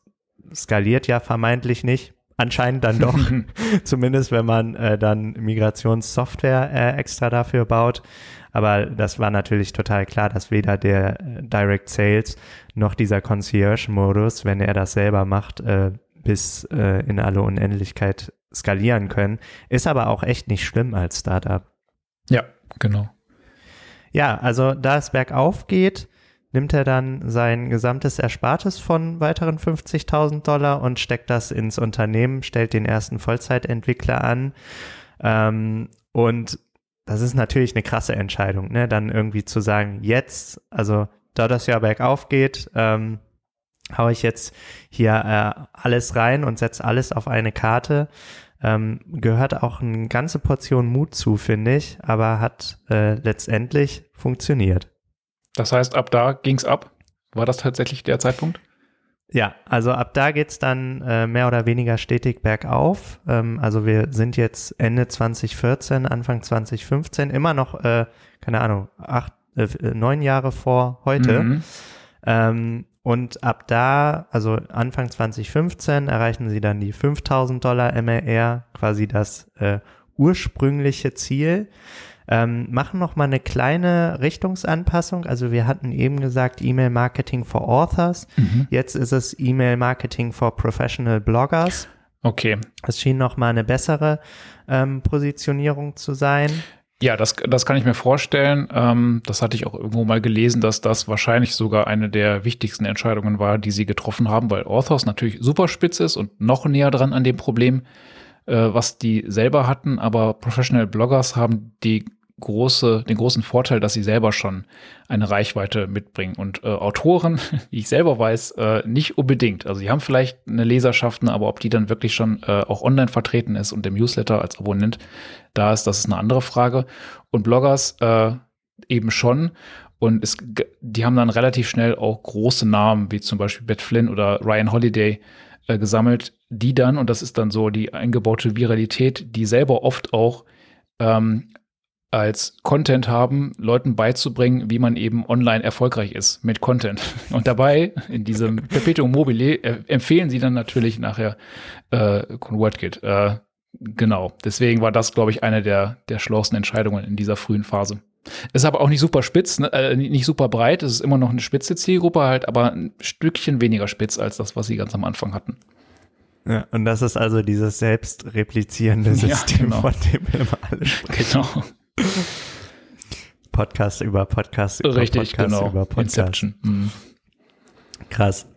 skaliert ja vermeintlich nicht. Anscheinend dann doch, *laughs* *laughs* zumindest wenn man äh, dann Migrationssoftware äh, extra dafür baut. Aber das war natürlich total klar, dass weder der äh, Direct Sales noch dieser Concierge-Modus, wenn er das selber macht, äh, bis äh, in alle Unendlichkeit skalieren können. Ist aber auch echt nicht schlimm als Startup. Ja, genau. Ja, also da es bergauf geht, nimmt er dann sein gesamtes Erspartes von weiteren 50.000 Dollar und steckt das ins Unternehmen, stellt den ersten Vollzeitentwickler an ähm, und das ist natürlich eine krasse Entscheidung, ne? Dann irgendwie zu sagen, jetzt, also da das ja bergauf geht, ähm, hau ich jetzt hier äh, alles rein und setze alles auf eine Karte. Ähm, gehört auch eine ganze Portion Mut zu, finde ich, aber hat äh, letztendlich funktioniert. Das heißt, ab da ging's ab? War das tatsächlich der Zeitpunkt? Ja, also ab da geht's dann äh, mehr oder weniger stetig bergauf. Ähm, also wir sind jetzt Ende 2014, Anfang 2015, immer noch, äh, keine Ahnung, acht, äh, neun Jahre vor heute. Mhm. Ähm, und ab da, also Anfang 2015, erreichen sie dann die 5000 Dollar MRR, quasi das äh, ursprüngliche Ziel. Ähm, machen noch mal eine kleine Richtungsanpassung. Also wir hatten eben gesagt E-Mail Marketing for Authors. Mhm. Jetzt ist es E-Mail Marketing for Professional Bloggers. Okay. Es schien noch mal eine bessere ähm, Positionierung zu sein. Ja, das, das kann ich mir vorstellen. Ähm, das hatte ich auch irgendwo mal gelesen, dass das wahrscheinlich sogar eine der wichtigsten Entscheidungen war, die sie getroffen haben, weil Authors natürlich super spitz ist und noch näher dran an dem Problem was die selber hatten, aber Professional Bloggers haben die große, den großen Vorteil, dass sie selber schon eine Reichweite mitbringen. Und äh, Autoren, *laughs* wie ich selber weiß, äh, nicht unbedingt. Also sie haben vielleicht eine Leserschaft, aber ob die dann wirklich schon äh, auch online vertreten ist und im Newsletter als Abonnent da ist, das ist eine andere Frage. Und Bloggers äh, eben schon. Und es, die haben dann relativ schnell auch große Namen, wie zum Beispiel Beth Flynn oder Ryan Holiday, äh, gesammelt, die dann, und das ist dann so die eingebaute Viralität, die selber oft auch ähm, als Content haben, Leuten beizubringen, wie man eben online erfolgreich ist mit Content. *laughs* Und dabei, in diesem *laughs* Perpetuum mobile, äh, empfehlen sie dann natürlich nachher äh, ConvertKit. Äh, genau. Deswegen war das, glaube ich, eine der, der schlauesten Entscheidungen in dieser frühen Phase. Ist aber auch nicht super spitz, ne? äh, nicht super breit. Es ist immer noch eine spitze Zielgruppe halt, aber ein Stückchen weniger spitz als das, was sie ganz am Anfang hatten. Ja, und das ist also dieses selbstreplizierende System, ja, genau. von dem wir immer alle sprechen. Genau. Podcast über Podcast über Richtig, Podcast genau. über Podcast. Mhm. Krass.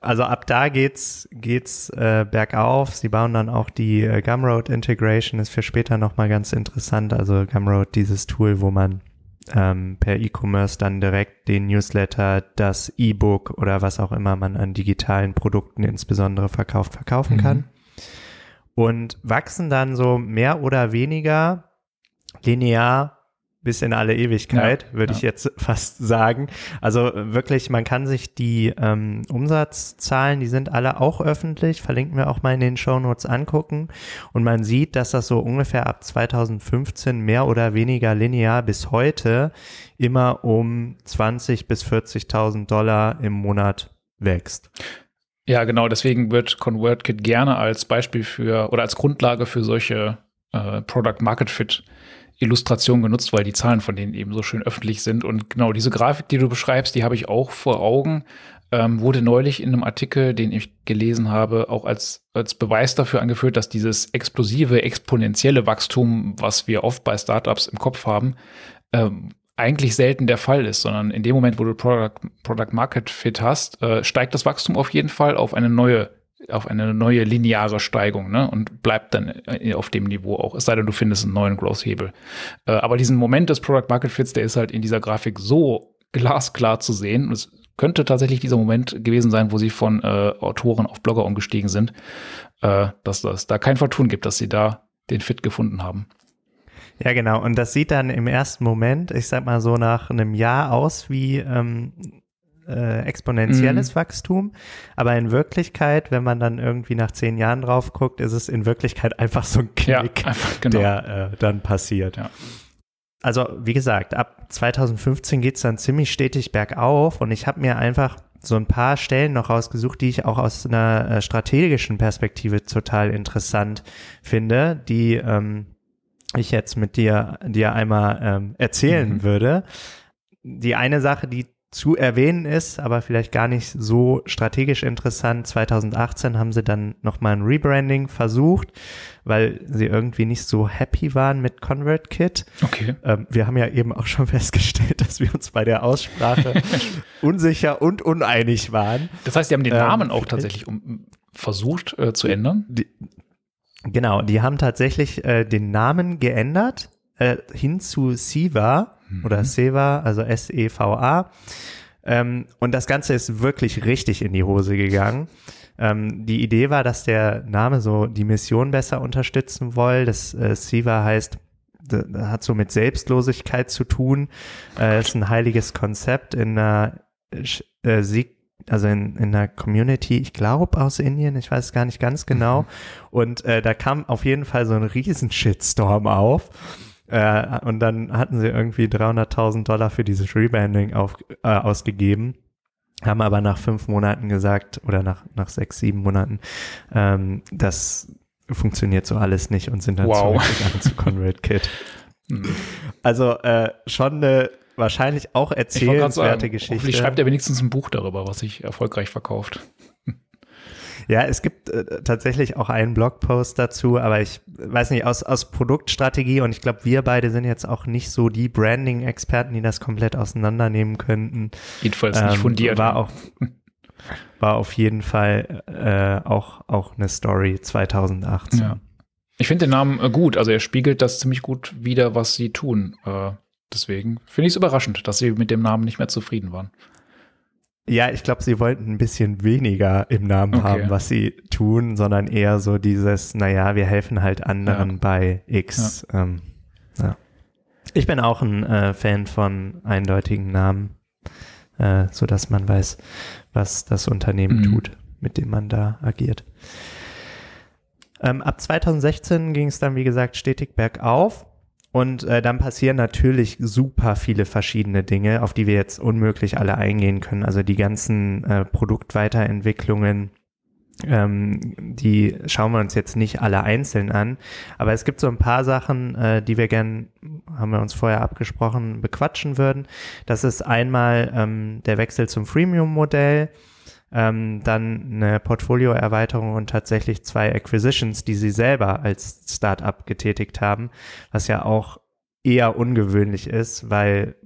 Also ab da geht's geht's äh, bergauf. Sie bauen dann auch die äh, Gumroad Integration, ist für später nochmal ganz interessant. Also Gumroad, dieses Tool, wo man ähm, per E-Commerce dann direkt den Newsletter, das E-Book oder was auch immer man an digitalen Produkten insbesondere verkauft, verkaufen mhm. kann. Und wachsen dann so mehr oder weniger linear bis in alle Ewigkeit, ja, würde ja. ich jetzt *laughs* fast sagen. Also wirklich, man kann sich die ähm, Umsatzzahlen, die sind alle auch öffentlich, verlinken wir auch mal in den Show Notes angucken. Und man sieht, dass das so ungefähr ab 2015 mehr oder weniger linear bis heute immer um 20 bis 40.000 Dollar im Monat wächst. Ja, genau. Deswegen wird ConvertKit gerne als Beispiel für oder als Grundlage für solche äh, Product Market Fit Illustration genutzt, weil die Zahlen von denen eben so schön öffentlich sind. Und genau diese Grafik, die du beschreibst, die habe ich auch vor Augen. Ähm, wurde neulich in einem Artikel, den ich gelesen habe, auch als, als Beweis dafür angeführt, dass dieses explosive, exponentielle Wachstum, was wir oft bei Startups im Kopf haben, ähm, eigentlich selten der Fall ist, sondern in dem Moment, wo du Product, Product Market Fit hast, äh, steigt das Wachstum auf jeden Fall auf eine neue auf eine neue lineare Steigung ne? und bleibt dann äh, auf dem Niveau auch. Es sei denn, du findest einen neuen Growth-Hebel. Äh, aber diesen Moment des Product Market Fits, der ist halt in dieser Grafik so glasklar zu sehen. Es könnte tatsächlich dieser Moment gewesen sein, wo sie von äh, Autoren auf Blogger umgestiegen sind, äh, dass das da kein Vertun gibt, dass sie da den Fit gefunden haben. Ja, genau. Und das sieht dann im ersten Moment, ich sag mal so nach einem Jahr aus wie ähm, äh, exponentielles mhm. Wachstum, aber in Wirklichkeit, wenn man dann irgendwie nach zehn Jahren drauf guckt, ist es in Wirklichkeit einfach so ein Knick, ja, einfach, genau. der äh, dann passiert. Ja. Also wie gesagt, ab 2015 geht es dann ziemlich stetig bergauf und ich habe mir einfach so ein paar Stellen noch rausgesucht, die ich auch aus einer äh, strategischen Perspektive total interessant finde, die ähm, ich jetzt mit dir, dir einmal ähm, erzählen mhm. würde. Die eine Sache, die zu erwähnen ist, aber vielleicht gar nicht so strategisch interessant. 2018 haben sie dann nochmal ein Rebranding versucht, weil sie irgendwie nicht so happy waren mit ConvertKit. Okay. Ähm, wir haben ja eben auch schon *laughs* festgestellt, dass wir uns bei der Aussprache *laughs* unsicher und uneinig waren. Das heißt, sie haben den Namen ähm, auch tatsächlich um, versucht äh, zu ändern? Die, genau, die haben tatsächlich äh, den Namen geändert äh, hin zu Siva mhm. oder Seva, also S-E-V-A. Ähm, und das Ganze ist wirklich richtig in die Hose gegangen. Ähm, die Idee war, dass der Name so die Mission besser unterstützen soll. Das äh, Siva heißt, hat so mit Selbstlosigkeit zu tun. Äh, ist ein heiliges Konzept in einer äh, Sieg also in, in einer Community, ich glaube aus Indien, ich weiß es gar nicht ganz genau. Mhm. Und äh, da kam auf jeden Fall so ein riesen Shitstorm auf. Äh, und dann hatten sie irgendwie 300.000 Dollar für dieses Rebranding auf, äh, ausgegeben, haben aber nach fünf Monaten gesagt oder nach, nach sechs, sieben Monaten, ähm, das funktioniert so alles nicht und sind dann wow. zurückgegangen zu ConvertKit. *laughs* Mhm. Also äh, schon eine wahrscheinlich auch erzählenswerte sagen, Geschichte. Hoffentlich schreibt er wenigstens ein Buch darüber, was sich erfolgreich verkauft. Ja, es gibt äh, tatsächlich auch einen Blogpost dazu, aber ich weiß nicht, aus, aus Produktstrategie und ich glaube, wir beide sind jetzt auch nicht so die Branding-Experten, die das komplett auseinandernehmen könnten. Jedenfalls ähm, nicht fundiert. War auch, war auf jeden Fall äh, auch, auch eine Story 2018. Ja. Ich finde den Namen äh, gut, also er spiegelt das ziemlich gut wider, was sie tun. Äh, deswegen finde ich es überraschend, dass sie mit dem Namen nicht mehr zufrieden waren. Ja, ich glaube, sie wollten ein bisschen weniger im Namen okay. haben, was sie tun, sondern eher so dieses, naja, wir helfen halt anderen ja. bei X. Ja. Ähm, ja. Ich bin auch ein äh, Fan von eindeutigen Namen, äh, so dass man weiß, was das Unternehmen mhm. tut, mit dem man da agiert. Ähm, ab 2016 ging es dann, wie gesagt, stetig bergauf. Und äh, dann passieren natürlich super viele verschiedene Dinge, auf die wir jetzt unmöglich alle eingehen können. Also die ganzen äh, Produktweiterentwicklungen, ähm, die schauen wir uns jetzt nicht alle einzeln an. Aber es gibt so ein paar Sachen, äh, die wir gern, haben wir uns vorher abgesprochen, bequatschen würden. Das ist einmal ähm, der Wechsel zum Freemium-Modell ähm, dann eine Portfolioerweiterung und tatsächlich zwei Acquisitions, die sie selber als Startup getätigt haben, was ja auch eher ungewöhnlich ist, weil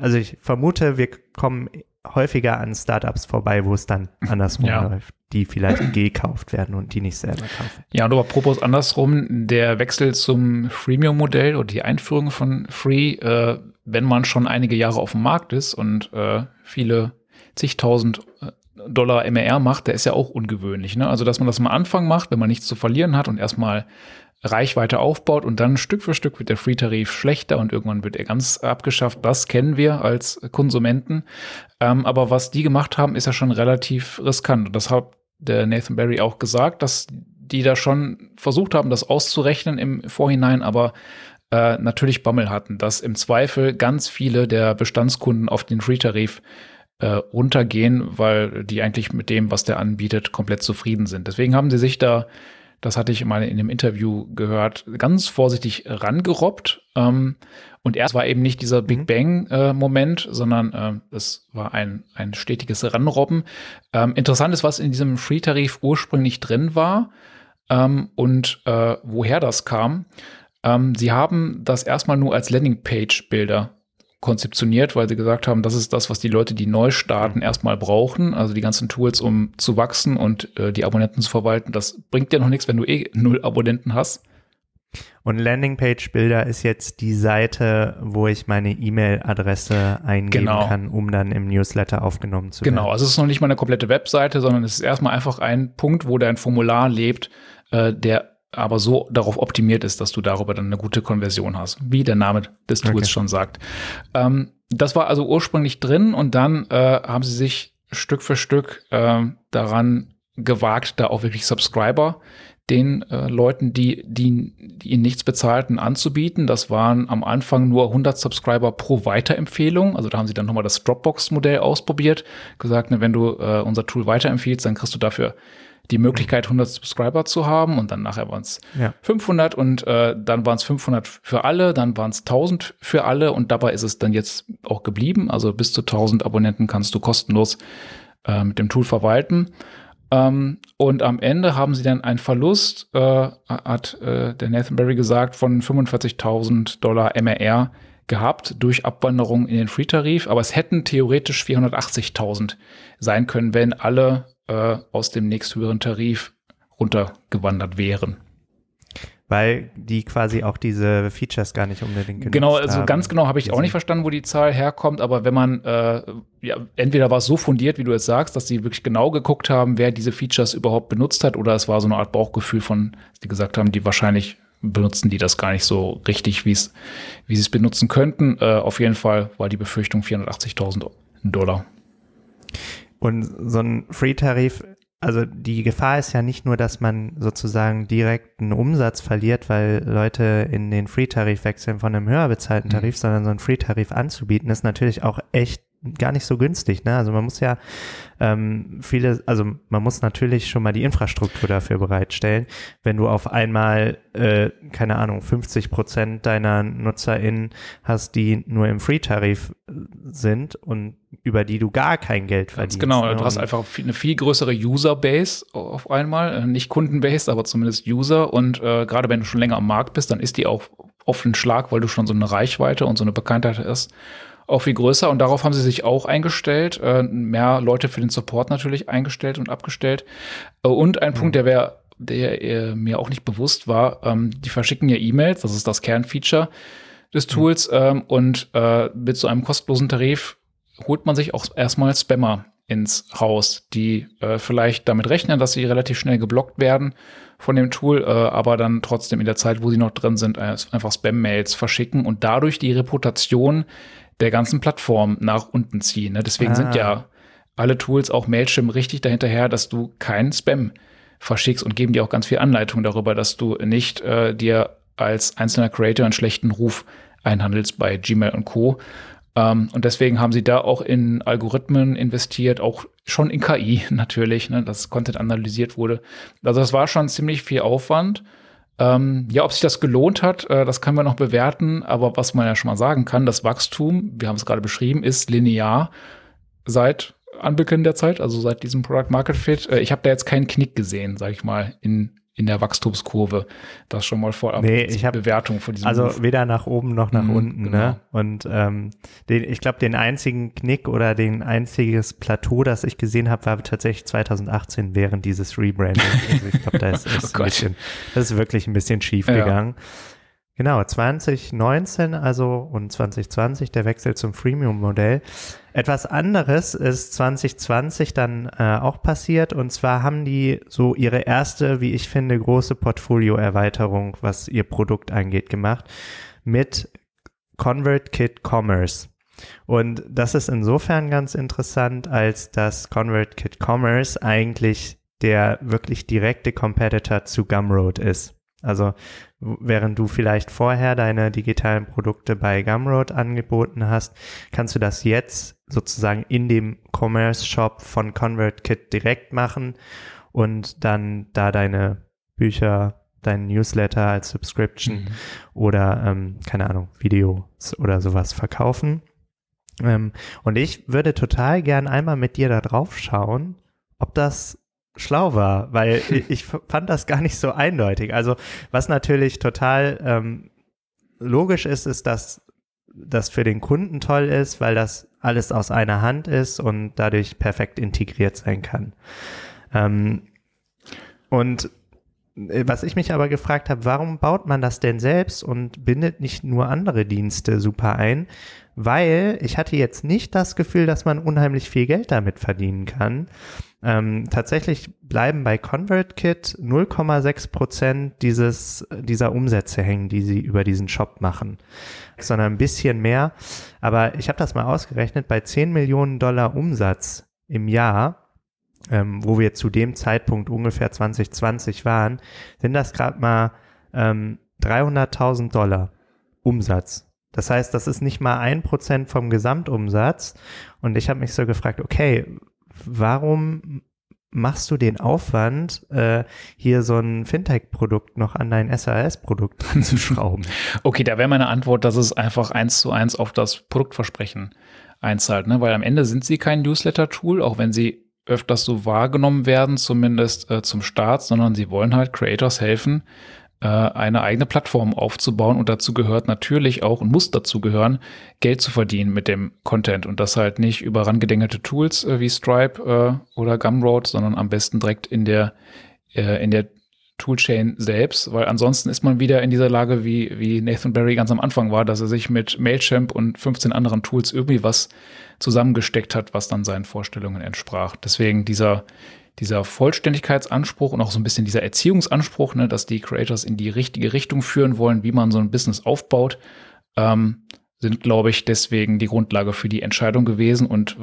also ich vermute, wir kommen häufiger an Startups vorbei, wo es dann andersrum ja. läuft, die vielleicht gekauft werden und die nicht selber kaufen. Ja, und aber propos andersrum, der Wechsel zum Freemium-Modell oder die Einführung von Free, äh, wenn man schon einige Jahre auf dem Markt ist und äh, viele zigtausend Dollar MR macht, der ist ja auch ungewöhnlich. Ne? Also, dass man das am Anfang macht, wenn man nichts zu verlieren hat und erstmal Reichweite aufbaut und dann Stück für Stück wird der Free-Tarif schlechter und irgendwann wird er ganz abgeschafft. Das kennen wir als Konsumenten. Ähm, aber was die gemacht haben, ist ja schon relativ riskant. Und das hat der Nathan Barry auch gesagt, dass die da schon versucht haben, das auszurechnen im Vorhinein, aber äh, natürlich Bammel hatten, dass im Zweifel ganz viele der Bestandskunden auf den Free-Tarif äh, runtergehen, weil die eigentlich mit dem, was der anbietet, komplett zufrieden sind. Deswegen haben sie sich da, das hatte ich mal in dem Interview gehört, ganz vorsichtig rangerobbt. Ähm, und erst war eben nicht dieser Big mhm. Bang-Moment, äh, sondern äh, es war ein, ein stetiges Ranrobben. Ähm, interessant ist, was in diesem Free-Tarif ursprünglich drin war ähm, und äh, woher das kam. Ähm, sie haben das erstmal nur als Landingpage-Bilder konzeptioniert, weil sie gesagt haben, das ist das, was die Leute, die neu starten, erstmal brauchen. Also die ganzen Tools, um zu wachsen und äh, die Abonnenten zu verwalten. Das bringt dir noch nichts, wenn du eh null Abonnenten hast. Und Landingpage-Bilder ist jetzt die Seite, wo ich meine E-Mail-Adresse eingeben genau. kann, um dann im Newsletter aufgenommen zu genau. werden. Genau, also es ist noch nicht mal eine komplette Webseite, sondern es ist erstmal einfach ein Punkt, wo dein Formular lebt, äh, der aber so darauf optimiert ist, dass du darüber dann eine gute Konversion hast, wie der Name des Tools okay. schon sagt. Ähm, das war also ursprünglich drin und dann äh, haben sie sich Stück für Stück äh, daran gewagt, da auch wirklich Subscriber den äh, Leuten, die, die, die ihnen nichts bezahlten, anzubieten. Das waren am Anfang nur 100 Subscriber pro Weiterempfehlung. Also da haben sie dann nochmal das Dropbox-Modell ausprobiert, gesagt, ne, wenn du äh, unser Tool weiterempfiehlst, dann kriegst du dafür die Möglichkeit, 100 Subscriber zu haben und dann nachher waren es ja. 500 und äh, dann waren es 500 für alle, dann waren es 1000 für alle und dabei ist es dann jetzt auch geblieben. Also bis zu 1000 Abonnenten kannst du kostenlos äh, mit dem Tool verwalten. Ähm, und am Ende haben sie dann einen Verlust, äh, hat äh, der Nathan Berry gesagt, von 45.000 Dollar MRR gehabt durch Abwanderung in den Free-Tarif, aber es hätten theoretisch 480.000 sein können, wenn alle äh, aus dem nächsthöheren Tarif runtergewandert wären weil die quasi auch diese Features gar nicht unbedingt genutzt Genau, also haben. ganz genau habe ich auch nicht verstanden, wo die Zahl herkommt, aber wenn man, äh, ja, entweder war es so fundiert, wie du jetzt sagst, dass sie wirklich genau geguckt haben, wer diese Features überhaupt benutzt hat, oder es war so eine Art Bauchgefühl von, die gesagt haben, die wahrscheinlich benutzen die das gar nicht so richtig, wie es, wie sie es benutzen könnten. Äh, auf jeden Fall war die Befürchtung 480.000 Dollar. Und so ein Free-Tarif also die Gefahr ist ja nicht nur, dass man sozusagen direkt einen Umsatz verliert, weil Leute in den Free-Tarif wechseln von einem höher bezahlten mhm. Tarif, mhm. sondern so einen Free-Tarif anzubieten, ist natürlich auch echt gar nicht so günstig. Ne? Also man muss ja ähm, viele, also man muss natürlich schon mal die Infrastruktur dafür bereitstellen. Wenn du auf einmal, äh, keine Ahnung, 50 Prozent deiner NutzerInnen hast, die nur im Free-Tarif äh, sind und über die du gar kein Geld verdienst. Ganz genau, ne? du hast einfach eine viel größere User-Base auf einmal, äh, nicht Kunden-Base, aber zumindest User und äh, gerade wenn du schon länger am Markt bist, dann ist die auch oft ein Schlag, weil du schon so eine Reichweite und so eine Bekanntheit hast auch viel größer und darauf haben sie sich auch eingestellt, äh, mehr Leute für den Support natürlich eingestellt und abgestellt. Äh, und ein mhm. Punkt, der wäre der äh, mir auch nicht bewusst war, ähm, die verschicken ja E-Mails, das ist das Kernfeature des mhm. Tools mhm. ähm, und äh, mit so einem kostenlosen Tarif holt man sich auch erstmal Spammer ins Haus, die äh, vielleicht damit rechnen, dass sie relativ schnell geblockt werden von dem Tool, äh, aber dann trotzdem in der Zeit, wo sie noch drin sind, einfach Spam-Mails verschicken und dadurch die Reputation der ganzen Plattform nach unten ziehen. Ne? Deswegen ah. sind ja alle Tools, auch Mailchimp, richtig dahinterher, dass du keinen Spam verschickst und geben dir auch ganz viel Anleitung darüber, dass du nicht äh, dir als einzelner Creator einen schlechten Ruf einhandelst bei Gmail und Co. Ähm, und deswegen haben sie da auch in Algorithmen investiert, auch schon in KI *laughs* natürlich, ne, dass Content analysiert wurde. Also das war schon ziemlich viel Aufwand. Ähm, ja, ob sich das gelohnt hat, äh, das können wir noch bewerten. Aber was man ja schon mal sagen kann, das Wachstum, wir haben es gerade beschrieben, ist linear seit Anbeginn der Zeit, also seit diesem Product Market Fit. Äh, ich habe da jetzt keinen Knick gesehen, sage ich mal, in in der Wachstumskurve. Das schon mal vorab. Nee, ich habe Bewertung von diesem. Also Move. weder nach oben noch nach mhm, unten. Ne? Genau. Ne? Und ähm, den, ich glaube, den einzigen Knick oder den einziges Plateau, das ich gesehen habe, war tatsächlich 2018 während dieses Rebranding. also ich glaube, da ist, *laughs* ist oh bisschen, das ist wirklich ein bisschen schief ja. gegangen. Genau, 2019 also und 2020 der Wechsel zum Freemium-Modell. Etwas anderes ist 2020 dann äh, auch passiert und zwar haben die so ihre erste, wie ich finde, große Portfolio-Erweiterung, was ihr Produkt angeht, gemacht mit ConvertKit Commerce. Und das ist insofern ganz interessant, als dass ConvertKit Commerce eigentlich der wirklich direkte Competitor zu Gumroad ist. Also während du vielleicht vorher deine digitalen Produkte bei Gumroad angeboten hast, kannst du das jetzt sozusagen in dem Commerce Shop von ConvertKit direkt machen und dann da deine Bücher, dein Newsletter als Subscription mhm. oder ähm, keine Ahnung, Videos oder sowas verkaufen. Ähm, und ich würde total gern einmal mit dir da drauf schauen, ob das schlau war, weil *laughs* ich fand das gar nicht so eindeutig. Also was natürlich total ähm, logisch ist, ist, dass das für den Kunden toll ist, weil das alles aus einer Hand ist und dadurch perfekt integriert sein kann. Ähm, und äh, was ich mich aber gefragt habe, warum baut man das denn selbst und bindet nicht nur andere Dienste super ein? Weil ich hatte jetzt nicht das Gefühl, dass man unheimlich viel Geld damit verdienen kann. Ähm, tatsächlich bleiben bei ConvertKit 0,6 Prozent dieses, dieser Umsätze hängen, die sie über diesen Shop machen, sondern ein bisschen mehr. Aber ich habe das mal ausgerechnet, bei 10 Millionen Dollar Umsatz im Jahr, ähm, wo wir zu dem Zeitpunkt ungefähr 2020 waren, sind das gerade mal ähm, 300.000 Dollar Umsatz. Das heißt, das ist nicht mal ein Prozent vom Gesamtumsatz. Und ich habe mich so gefragt, okay, warum machst du den Aufwand, äh, hier so ein Fintech-Produkt noch an dein SAS-Produkt dran *laughs* zu schrauben? okay, da wäre meine Antwort, dass es einfach eins zu eins auf das Produktversprechen einzahlt, ne? weil am Ende sind sie kein Newsletter-Tool, auch wenn sie öfters so wahrgenommen werden, zumindest äh, zum Start, sondern sie wollen halt Creators helfen, eine eigene Plattform aufzubauen. Und dazu gehört natürlich auch und muss dazu gehören, Geld zu verdienen mit dem Content. Und das halt nicht über rangedengelte Tools äh, wie Stripe äh, oder Gumroad, sondern am besten direkt in der äh, in der Toolchain selbst, weil ansonsten ist man wieder in dieser Lage, wie, wie Nathan Barry ganz am Anfang war, dass er sich mit Mailchimp und 15 anderen Tools irgendwie was zusammengesteckt hat, was dann seinen Vorstellungen entsprach. Deswegen dieser, dieser Vollständigkeitsanspruch und auch so ein bisschen dieser Erziehungsanspruch, ne, dass die Creators in die richtige Richtung führen wollen, wie man so ein Business aufbaut, ähm, sind, glaube ich, deswegen die Grundlage für die Entscheidung gewesen und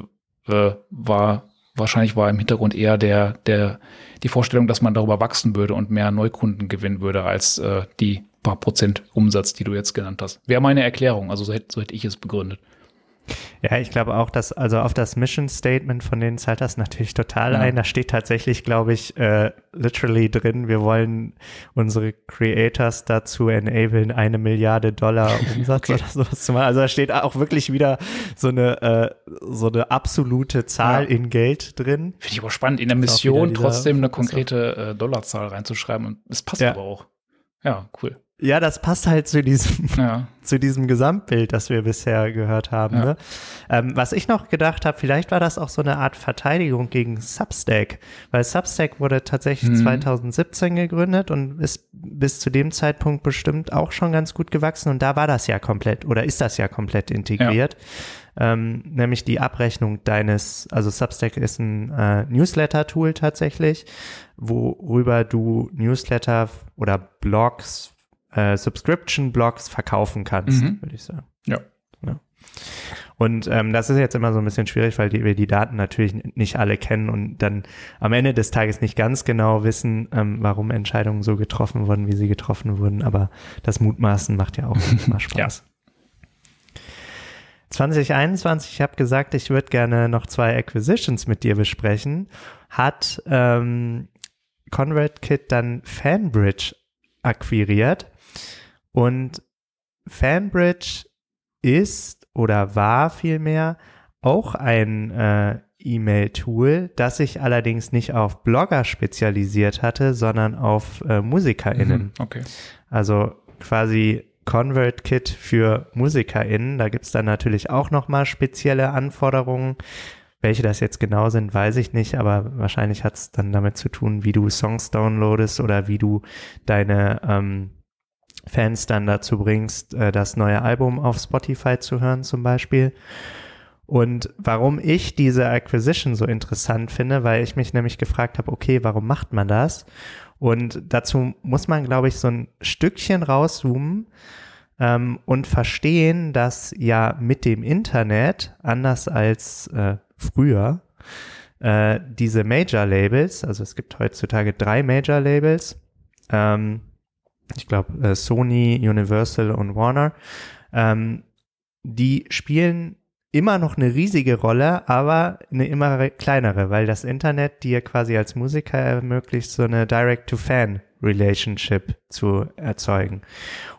äh, war wahrscheinlich war im Hintergrund eher der, der, die Vorstellung, dass man darüber wachsen würde und mehr Neukunden gewinnen würde als äh, die paar Prozent Umsatz, die du jetzt genannt hast. Wäre meine Erklärung, also so hätte, so hätte ich es begründet. Ja, ich glaube auch, dass, also auf das Mission Statement von denen zahlt das natürlich total ja. ein. Da steht tatsächlich, glaube ich, äh, literally drin, wir wollen unsere Creators dazu enablen, eine Milliarde Dollar *laughs* Umsatz okay. oder sowas zu machen. Also da steht auch wirklich wieder so eine, äh, so eine absolute Zahl ja. in Geld drin. Finde ich aber spannend, in der Mission trotzdem eine konkrete äh, Dollarzahl reinzuschreiben und es passt ja. aber auch. Ja, cool. Ja, das passt halt zu diesem, ja. *laughs* zu diesem Gesamtbild, das wir bisher gehört haben. Ja. Ne? Ähm, was ich noch gedacht habe, vielleicht war das auch so eine Art Verteidigung gegen Substack, weil Substack wurde tatsächlich mhm. 2017 gegründet und ist bis zu dem Zeitpunkt bestimmt auch schon ganz gut gewachsen und da war das ja komplett oder ist das ja komplett integriert. Ja. Ähm, nämlich die Abrechnung deines, also Substack ist ein äh, Newsletter-Tool tatsächlich, worüber du Newsletter oder Blogs äh, Subscription-Blogs verkaufen kannst, mhm. würde ich sagen. Ja. ja. Und ähm, das ist jetzt immer so ein bisschen schwierig, weil die, wir die Daten natürlich nicht alle kennen und dann am Ende des Tages nicht ganz genau wissen, ähm, warum Entscheidungen so getroffen wurden, wie sie getroffen wurden. Aber das Mutmaßen macht ja auch *laughs* immer Spaß. ja. 2021, ich habe gesagt, ich würde gerne noch zwei Acquisitions mit dir besprechen, hat ähm, ConvertKit dann Fanbridge akquiriert. Und Fanbridge ist oder war vielmehr auch ein äh, E-Mail-Tool, das sich allerdings nicht auf Blogger spezialisiert hatte, sondern auf äh, MusikerInnen. Mhm, okay. Also quasi ConvertKit für MusikerInnen. Da gibt's dann natürlich auch nochmal spezielle Anforderungen. Welche das jetzt genau sind, weiß ich nicht, aber wahrscheinlich hat's dann damit zu tun, wie du Songs downloadest oder wie du deine ähm, Fans dann dazu bringst, äh, das neue Album auf Spotify zu hören zum Beispiel. Und warum ich diese Acquisition so interessant finde, weil ich mich nämlich gefragt habe, okay, warum macht man das? Und dazu muss man, glaube ich, so ein Stückchen rauszoomen ähm, und verstehen, dass ja mit dem Internet, anders als äh, früher, äh, diese Major-Labels, also es gibt heutzutage drei Major-Labels, ähm, ich glaube äh, Sony, Universal und Warner, ähm, die spielen immer noch eine riesige Rolle, aber eine immer kleinere, weil das Internet dir quasi als Musiker ermöglicht, so eine Direct-to-Fan-Relationship zu erzeugen.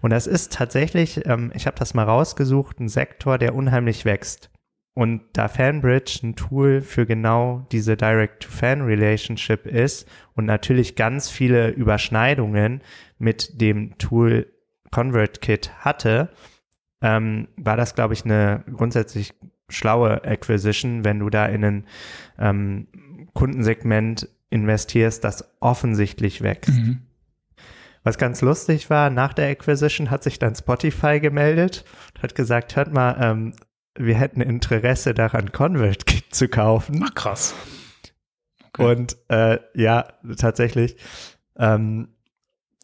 Und das ist tatsächlich, ähm, ich habe das mal rausgesucht, ein Sektor, der unheimlich wächst. Und da Fanbridge ein Tool für genau diese Direct-to-Fan-Relationship ist und natürlich ganz viele Überschneidungen mit dem Tool ConvertKit hatte, ähm, war das, glaube ich, eine grundsätzlich schlaue Acquisition, wenn du da in ein ähm, Kundensegment investierst, das offensichtlich wächst. Mhm. Was ganz lustig war, nach der Acquisition hat sich dann Spotify gemeldet und hat gesagt, hört mal, ähm, wir hätten Interesse daran, ConvertKit zu kaufen. Ach, krass. Okay. Und äh, ja, tatsächlich. Ähm,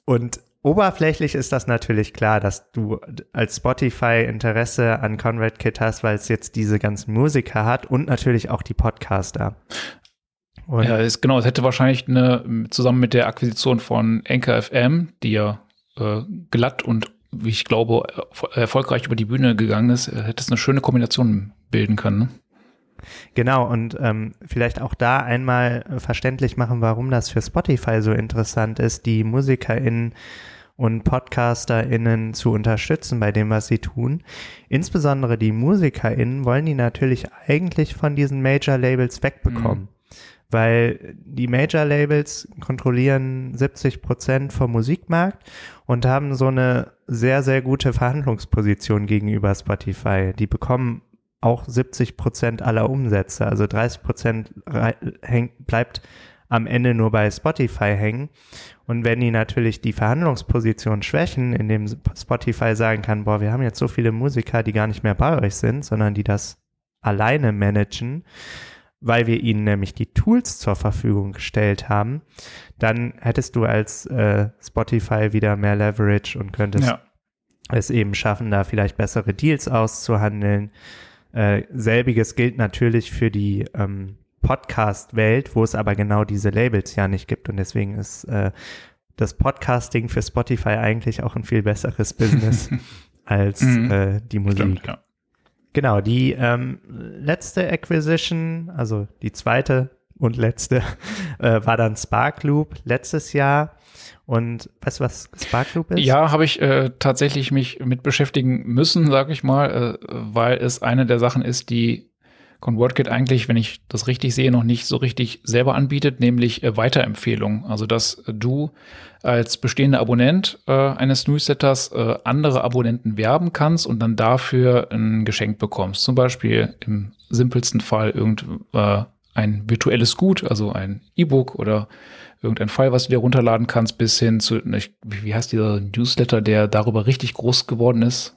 und oberflächlich ist das natürlich klar, dass du als Spotify Interesse an ConvertKit hast, weil es jetzt diese ganzen Musiker hat und natürlich auch die Podcaster. Und ja, ist, genau, es hätte wahrscheinlich eine, zusammen mit der Akquisition von Anchor FM, die ja äh, glatt und wie ich glaube, erfolgreich über die Bühne gegangen ist, äh, hätte es eine schöne Kombination bilden können. Genau, und ähm, vielleicht auch da einmal verständlich machen, warum das für Spotify so interessant ist, die MusikerInnen und PodcasterInnen zu unterstützen bei dem, was sie tun. Insbesondere die MusikerInnen wollen die natürlich eigentlich von diesen Major-Labels wegbekommen. Mhm weil die Major-Labels kontrollieren 70 Prozent vom Musikmarkt und haben so eine sehr, sehr gute Verhandlungsposition gegenüber Spotify. Die bekommen auch 70 Prozent aller Umsätze, also 30 Prozent bleibt am Ende nur bei Spotify hängen. Und wenn die natürlich die Verhandlungsposition schwächen, indem Spotify sagen kann, boah, wir haben jetzt so viele Musiker, die gar nicht mehr bei euch sind, sondern die das alleine managen, weil wir ihnen nämlich die Tools zur Verfügung gestellt haben, dann hättest du als äh, Spotify wieder mehr Leverage und könntest ja. es eben schaffen, da vielleicht bessere Deals auszuhandeln. Äh, selbiges gilt natürlich für die ähm, Podcast-Welt, wo es aber genau diese Labels ja nicht gibt und deswegen ist äh, das Podcasting für Spotify eigentlich auch ein viel besseres *laughs* Business als mhm. äh, die Musik. Stimmt, ja. Genau, die ähm, letzte Acquisition, also die zweite und letzte, *laughs* äh, war dann Sparkloop letztes Jahr. Und weißt du, was Sparkloop ist? Ja, habe ich äh, tatsächlich mich mit beschäftigen müssen, sage ich mal, äh, weil es eine der Sachen ist, die ConvertKit eigentlich, wenn ich das richtig sehe, noch nicht so richtig selber anbietet, nämlich äh, Weiterempfehlungen. Also, dass du als bestehender Abonnent äh, eines Newsletters äh, andere Abonnenten werben kannst und dann dafür ein Geschenk bekommst. Zum Beispiel im simpelsten Fall irgend äh, ein virtuelles Gut, also ein E-Book oder irgendein File, was du dir runterladen kannst, bis hin zu, wie heißt dieser Newsletter, der darüber richtig groß geworden ist?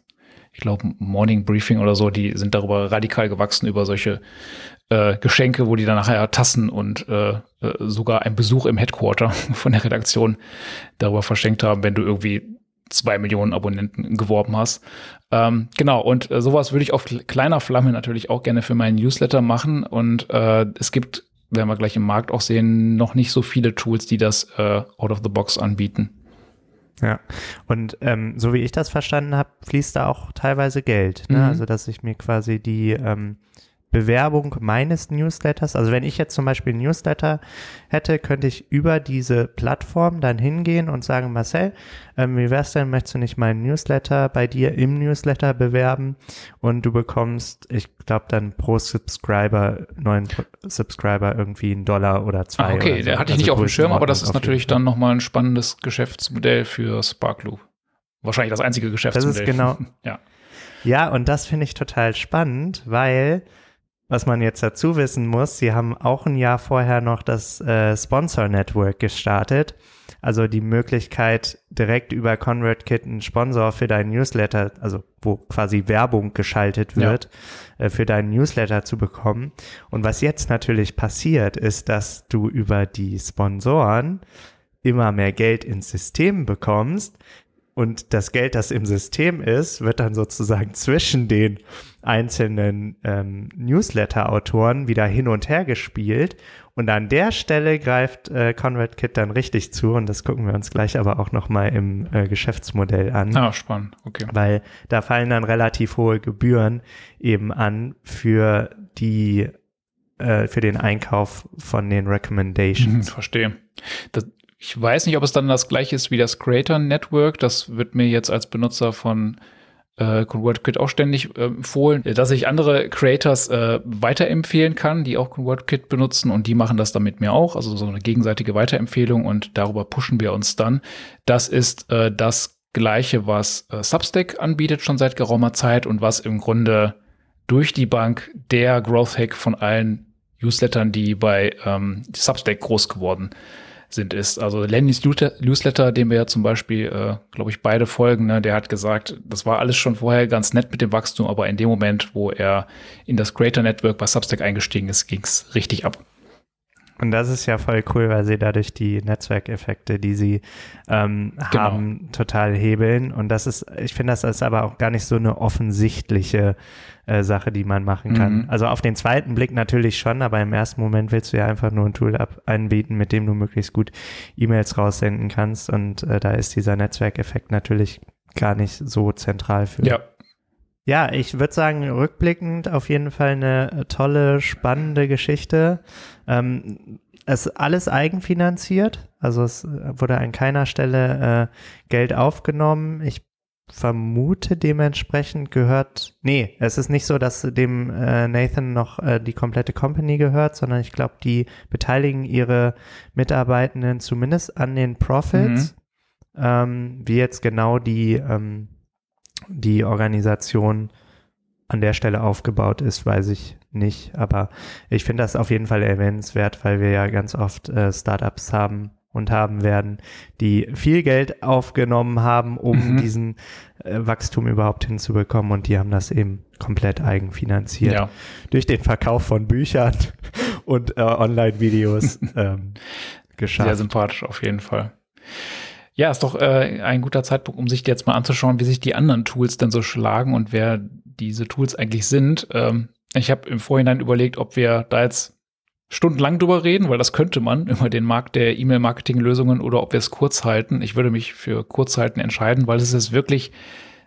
ich glaube, Morning Briefing oder so, die sind darüber radikal gewachsen, über solche äh, Geschenke, wo die dann nachher Tassen und äh, äh, sogar ein Besuch im Headquarter *laughs* von der Redaktion darüber verschenkt haben, wenn du irgendwie zwei Millionen Abonnenten geworben hast. Ähm, genau, und äh, sowas würde ich auf kleiner Flamme natürlich auch gerne für meinen Newsletter machen. Und äh, es gibt, werden wir gleich im Markt auch sehen, noch nicht so viele Tools, die das äh, out of the box anbieten. Ja, und ähm, so wie ich das verstanden habe, fließt da auch teilweise Geld. Ne? Mhm. Also, dass ich mir quasi die ähm, Bewerbung meines Newsletters, also wenn ich jetzt zum Beispiel ein Newsletter hätte, könnte ich über diese Plattform dann hingehen und sagen, Marcel, ähm, wie wär's denn, möchtest du nicht meinen Newsletter bei dir im Newsletter bewerben und du bekommst, ich glaube dann pro Subscriber, neuen Subscriber irgendwie einen Dollar oder zwei. Ah, okay, der so. hatte ich also nicht auf dem Schirm, aber das ist natürlich dann nochmal ein spannendes Geschäftsmodell für Sparkloop. Wahrscheinlich das einzige Geschäftsmodell. Das ist genau. *laughs* ja. Ja, und das finde ich total spannend, weil was man jetzt dazu wissen muss, sie haben auch ein Jahr vorher noch das äh, Sponsor Network gestartet. Also die Möglichkeit, direkt über ConvertKit einen Sponsor für deinen Newsletter, also wo quasi Werbung geschaltet wird, ja. äh, für deinen Newsletter zu bekommen. Und was jetzt natürlich passiert, ist, dass du über die Sponsoren immer mehr Geld ins System bekommst, und das Geld, das im System ist, wird dann sozusagen *laughs* zwischen den einzelnen ähm, Newsletter-Autoren wieder hin und her gespielt. Und an der Stelle greift äh, ConvertKit dann richtig zu. Und das gucken wir uns gleich aber auch nochmal im äh, Geschäftsmodell an. Ah, spannend. Okay. Weil da fallen dann relativ hohe Gebühren eben an für die äh, für den Einkauf von den Recommendations. Mhm, verstehe. Das, ich weiß nicht, ob es dann das gleiche ist wie das Creator Network. Das wird mir jetzt als Benutzer von äh, ConvertKit auch ständig äh, empfohlen, dass ich andere Creators äh, weiterempfehlen kann, die auch ConvertKit benutzen und die machen das dann mit mir auch. Also so eine gegenseitige Weiterempfehlung und darüber pushen wir uns dann. Das ist äh, das gleiche, was äh, Substack anbietet schon seit geraumer Zeit und was im Grunde durch die Bank der Growth Hack von allen Newslettern, die bei ähm, Substack groß geworden sind, ist. Also Lennys Newsletter, dem wir ja zum Beispiel, äh, glaube ich, beide folgen, ne, der hat gesagt, das war alles schon vorher ganz nett mit dem Wachstum, aber in dem Moment, wo er in das Creator Network bei Substack eingestiegen ist, ging es richtig ab. Und das ist ja voll cool, weil sie dadurch die Netzwerkeffekte, die sie ähm, genau. haben, total hebeln. Und das ist, ich finde, das ist aber auch gar nicht so eine offensichtliche äh, Sache, die man machen kann. Mhm. Also auf den zweiten Blick natürlich schon, aber im ersten Moment willst du ja einfach nur ein Tool ab anbieten, mit dem du möglichst gut E-Mails raussenden kannst. Und äh, da ist dieser Netzwerkeffekt natürlich gar nicht so zentral für. Ja, ja, ich würde sagen, rückblickend auf jeden Fall eine tolle, spannende Geschichte. Ähm, es ist alles eigenfinanziert, also es wurde an keiner Stelle äh, Geld aufgenommen. Ich vermute dementsprechend gehört, nee, es ist nicht so, dass dem äh, Nathan noch äh, die komplette Company gehört, sondern ich glaube, die beteiligen ihre Mitarbeitenden zumindest an den Profits. Mhm. Ähm, wie jetzt genau die ähm, die Organisation an der Stelle aufgebaut ist, weiß ich nicht. Aber ich finde das auf jeden Fall erwähnenswert, weil wir ja ganz oft äh, Startups haben und haben werden, die viel Geld aufgenommen haben, um mhm. diesen äh, Wachstum überhaupt hinzubekommen. Und die haben das eben komplett eigenfinanziert. Ja. Durch den Verkauf von Büchern und äh, Online-Videos *laughs* ähm, geschafft. Sehr sympathisch auf jeden Fall. Ja, ist doch äh, ein guter Zeitpunkt, um sich jetzt mal anzuschauen, wie sich die anderen Tools denn so schlagen und wer diese Tools eigentlich sind. Ähm, ich habe im Vorhinein überlegt, ob wir da jetzt stundenlang drüber reden, weil das könnte man *laughs* über den Markt der E-Mail-Marketing-Lösungen oder ob wir es kurz halten. Ich würde mich für kurz halten entscheiden, weil es ist wirklich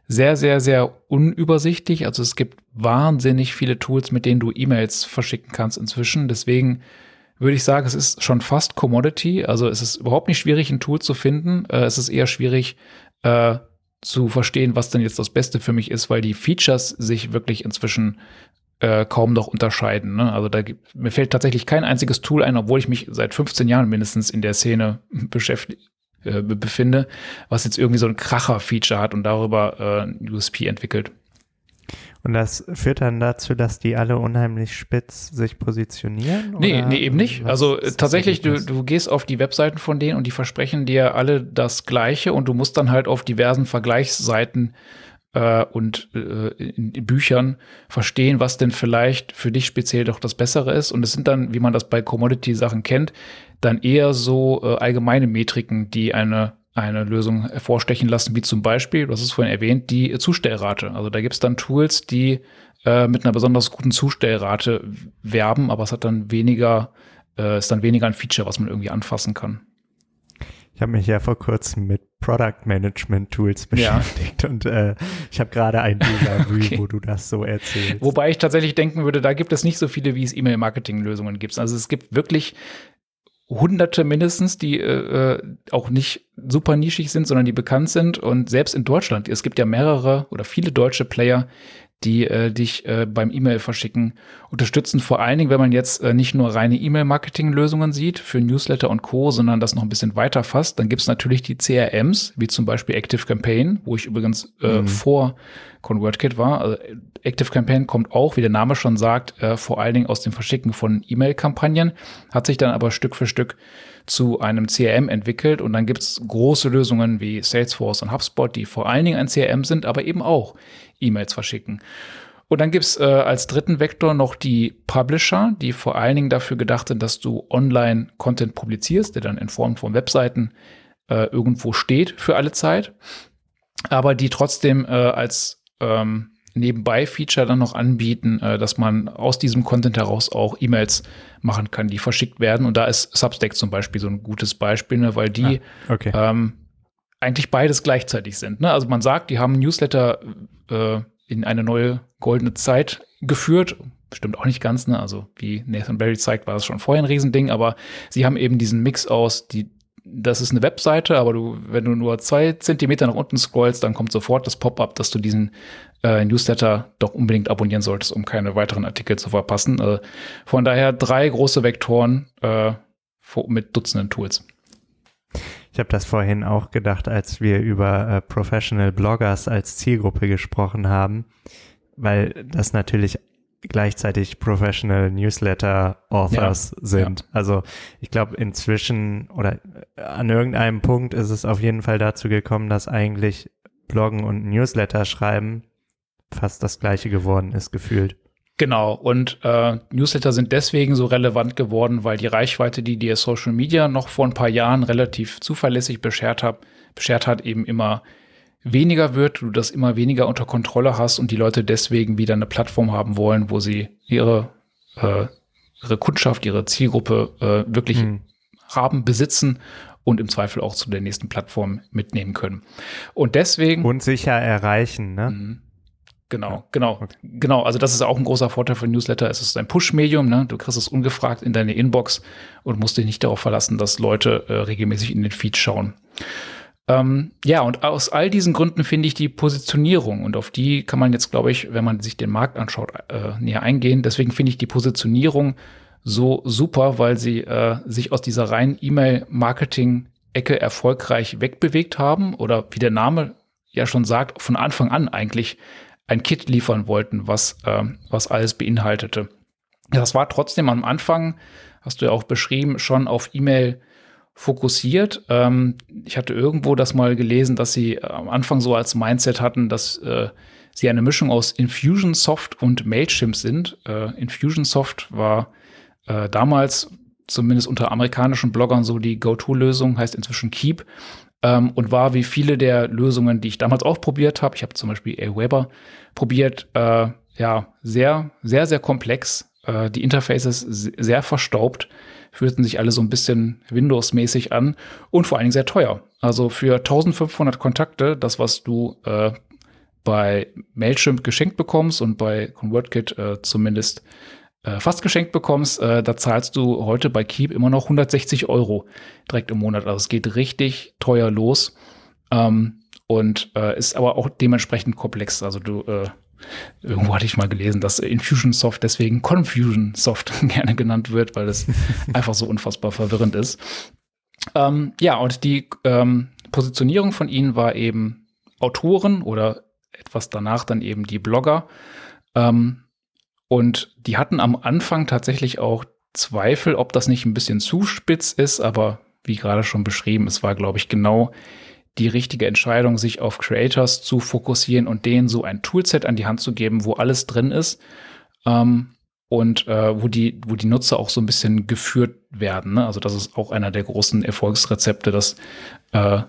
sehr, sehr, sehr unübersichtlich. Also es gibt wahnsinnig viele Tools, mit denen du E-Mails verschicken kannst inzwischen. Deswegen würde ich sagen, es ist schon fast Commodity. Also es ist überhaupt nicht schwierig, ein Tool zu finden. Äh, es ist eher schwierig äh, zu verstehen, was denn jetzt das Beste für mich ist, weil die Features sich wirklich inzwischen äh, kaum noch unterscheiden. Ne? Also da gibt, mir fällt tatsächlich kein einziges Tool ein, obwohl ich mich seit 15 Jahren mindestens in der Szene *laughs* beschäftige äh, befinde, was jetzt irgendwie so ein Kracher-Feature hat und darüber äh, USP entwickelt. Und das führt dann dazu, dass die alle unheimlich spitz sich positionieren? Nee, nee, eben nicht. Also tatsächlich, du, du gehst auf die Webseiten von denen und die versprechen dir alle das Gleiche und du musst dann halt auf diversen Vergleichsseiten äh, und äh, in, in Büchern verstehen, was denn vielleicht für dich speziell doch das Bessere ist. Und es sind dann, wie man das bei Commodity-Sachen kennt, dann eher so äh, allgemeine Metriken, die eine eine Lösung hervorstechen lassen, wie zum Beispiel, du hast es vorhin erwähnt, die Zustellrate. Also da gibt es dann Tools, die äh, mit einer besonders guten Zustellrate werben, aber es hat dann weniger, äh, ist dann weniger ein Feature, was man irgendwie anfassen kann. Ich habe mich ja vor kurzem mit Product Management Tools beschäftigt ja. und äh, ich habe gerade ein Déjà-vu, *laughs* okay. wo du das so erzählst. Wobei ich tatsächlich denken würde, da gibt es nicht so viele, wie es E-Mail-Marketing-Lösungen gibt. Also es gibt wirklich Hunderte mindestens, die äh, äh, auch nicht super nischig sind, sondern die bekannt sind. Und selbst in Deutschland, es gibt ja mehrere oder viele deutsche Player, die äh, dich äh, beim E-Mail verschicken unterstützen. Vor allen Dingen, wenn man jetzt äh, nicht nur reine E-Mail-Marketing-Lösungen sieht für Newsletter und Co., sondern das noch ein bisschen weiter fasst, dann gibt es natürlich die CRMs, wie zum Beispiel Active Campaign, wo ich übrigens äh, mhm. vor ConvertKit war. Also Active Campaign kommt auch, wie der Name schon sagt, äh, vor allen Dingen aus dem Verschicken von E-Mail-Kampagnen, hat sich dann aber Stück für Stück zu einem CRM entwickelt und dann gibt es große Lösungen wie Salesforce und HubSpot, die vor allen Dingen ein CRM sind, aber eben auch E-Mails verschicken. Und dann gibt's äh, als dritten Vektor noch die Publisher, die vor allen Dingen dafür gedacht sind, dass du online Content publizierst, der dann in Form von Webseiten äh, irgendwo steht für alle Zeit, aber die trotzdem äh, als ähm, Nebenbei-Feature dann noch anbieten, äh, dass man aus diesem Content heraus auch E-Mails machen kann, die verschickt werden. Und da ist Substack zum Beispiel so ein gutes Beispiel, ne, weil die ah, okay. ähm, eigentlich beides gleichzeitig sind. Ne? Also man sagt, die haben Newsletter äh, in eine neue goldene Zeit geführt. Stimmt auch nicht ganz, ne? Also wie Nathan Barry zeigt, war das schon vorher ein Riesending, aber sie haben eben diesen Mix aus, die, das ist eine Webseite, aber du, wenn du nur zwei Zentimeter nach unten scrollst, dann kommt sofort das Pop-up, dass du diesen äh, Newsletter doch unbedingt abonnieren solltest, um keine weiteren Artikel zu verpassen. Äh, von daher drei große Vektoren äh, mit Dutzenden Tools. Ich habe das vorhin auch gedacht, als wir über äh, Professional Bloggers als Zielgruppe gesprochen haben, weil das natürlich gleichzeitig Professional Newsletter Authors ja, sind. Ja. Also ich glaube inzwischen oder an irgendeinem Punkt ist es auf jeden Fall dazu gekommen, dass eigentlich Bloggen und Newsletter schreiben fast das gleiche geworden ist, gefühlt. Genau, und äh, Newsletter sind deswegen so relevant geworden, weil die Reichweite, die dir Social Media noch vor ein paar Jahren relativ zuverlässig beschert hat, beschert hat, eben immer weniger wird, du das immer weniger unter Kontrolle hast und die Leute deswegen wieder eine Plattform haben wollen, wo sie ihre, äh, ihre Kundschaft, ihre Zielgruppe äh, wirklich mhm. haben, besitzen und im Zweifel auch zu der nächsten Plattform mitnehmen können. Und deswegen. Und sicher erreichen, ne? Genau, genau, okay. genau. Also das ist auch ein großer Vorteil von Newsletter. Es ist ein Push-Medium, ne? Du kriegst es ungefragt in deine Inbox und musst dich nicht darauf verlassen, dass Leute äh, regelmäßig in den Feed schauen. Ähm, ja, und aus all diesen Gründen finde ich die Positionierung und auf die kann man jetzt, glaube ich, wenn man sich den Markt anschaut, äh, näher eingehen. Deswegen finde ich die Positionierung so super, weil sie äh, sich aus dieser reinen E-Mail-Marketing-Ecke erfolgreich wegbewegt haben oder wie der Name ja schon sagt, von Anfang an eigentlich ein Kit liefern wollten, was, äh, was alles beinhaltete. Das war trotzdem am Anfang, hast du ja auch beschrieben, schon auf E-Mail fokussiert. Ähm, ich hatte irgendwo das mal gelesen, dass sie äh, am Anfang so als Mindset hatten, dass äh, sie eine Mischung aus Infusionsoft und Mailchimp sind. Äh, Infusionsoft war äh, damals zumindest unter amerikanischen Bloggern so die Go-To-Lösung, heißt inzwischen Keep ähm, und war wie viele der Lösungen, die ich damals auch probiert habe. Ich habe zum Beispiel Aweber probiert, äh, ja, sehr, sehr, sehr komplex. Äh, die Interfaces sehr verstaubt fühlten sich alle so ein bisschen Windows-mäßig an und vor allen Dingen sehr teuer. Also für 1500 Kontakte, das, was du äh, bei Mailchimp geschenkt bekommst und bei ConvertKit äh, zumindest äh, fast geschenkt bekommst, äh, da zahlst du heute bei Keep immer noch 160 Euro direkt im Monat. Also es geht richtig teuer los ähm, und äh, ist aber auch dementsprechend komplex. Also du äh, Irgendwo hatte ich mal gelesen, dass Infusionsoft deswegen Confusionsoft *laughs* gerne genannt wird, weil es *laughs* einfach so unfassbar verwirrend ist. Ähm, ja, und die ähm, Positionierung von ihnen war eben Autoren oder etwas danach dann eben die Blogger. Ähm, und die hatten am Anfang tatsächlich auch Zweifel, ob das nicht ein bisschen zu spitz ist, aber wie gerade schon beschrieben, es war, glaube ich, genau die richtige Entscheidung, sich auf Creators zu fokussieren und denen so ein Toolset an die Hand zu geben, wo alles drin ist ähm, und äh, wo, die, wo die Nutzer auch so ein bisschen geführt werden. Ne? Also das ist auch einer der großen Erfolgsrezepte, dass äh,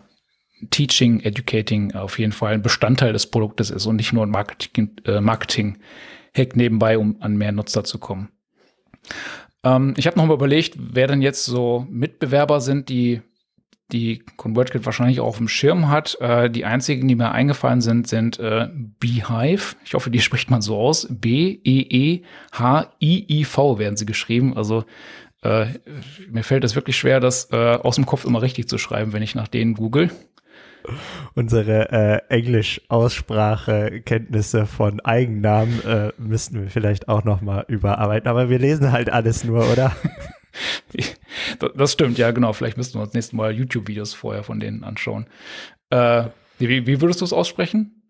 Teaching, Educating auf jeden Fall ein Bestandteil des Produktes ist und nicht nur ein Marketing, äh, Marketing-Hack nebenbei, um an mehr Nutzer zu kommen. Ähm, ich habe noch mal überlegt, wer denn jetzt so Mitbewerber sind, die die ConvertKit wahrscheinlich auch auf dem Schirm hat. Äh, die einzigen, die mir eingefallen sind, sind äh, Beehive. Ich hoffe, die *laughs* spricht man so aus. B-E-E-H-I-I-V werden sie geschrieben. Also äh, mir fällt es wirklich schwer, das äh, aus dem Kopf immer richtig zu schreiben, wenn ich nach denen google. Unsere äh, Englisch-Aussprache-Kenntnisse von Eigennamen äh, müssten wir vielleicht auch noch mal überarbeiten. Aber wir lesen halt alles nur, oder? *laughs* das stimmt, ja, genau. Vielleicht müssten wir uns nächstes Mal YouTube-Videos vorher von denen anschauen. Äh, wie, wie würdest du es aussprechen?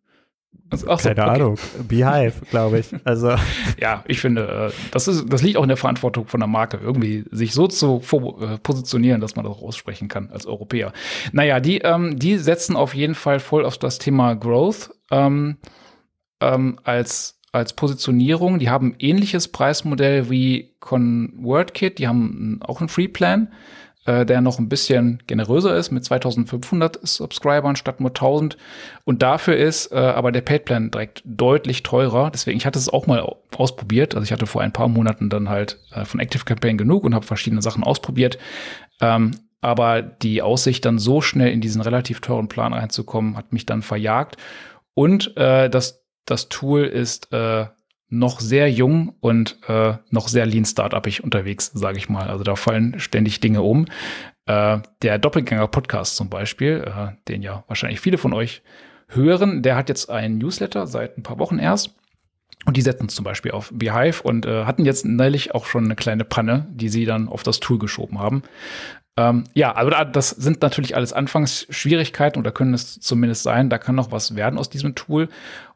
Also, ach so, Keine okay. Ahnung. Beehive, glaube ich. Also. *laughs* ja, ich finde, äh, das, ist, das liegt auch in der Verantwortung von der Marke, irgendwie sich so zu äh, positionieren, dass man das auch aussprechen kann als Europäer. Naja, die, ähm, die setzen auf jeden Fall voll auf das Thema Growth ähm, ähm, als als Positionierung. Die haben ein ähnliches Preismodell wie ConvertKit. Die haben auch einen Free-Plan, äh, der noch ein bisschen generöser ist mit 2500 Subscribern statt nur 1000. Und dafür ist äh, aber der Paid-Plan direkt deutlich teurer. Deswegen, ich hatte es auch mal ausprobiert. Also ich hatte vor ein paar Monaten dann halt äh, von Active Campaign genug und habe verschiedene Sachen ausprobiert. Ähm, aber die Aussicht, dann so schnell in diesen relativ teuren Plan reinzukommen, hat mich dann verjagt. Und äh, das das Tool ist äh, noch sehr jung und äh, noch sehr lean startupig unterwegs, sage ich mal. Also da fallen ständig Dinge um. Äh, der Doppelgänger-Podcast zum Beispiel, äh, den ja wahrscheinlich viele von euch hören, der hat jetzt einen Newsletter seit ein paar Wochen erst. Und die setzen zum Beispiel auf Beehive und äh, hatten jetzt neulich auch schon eine kleine Panne, die sie dann auf das Tool geschoben haben. Ähm, ja, also das sind natürlich alles Anfangsschwierigkeiten oder können es zumindest sein. Da kann noch was werden aus diesem Tool.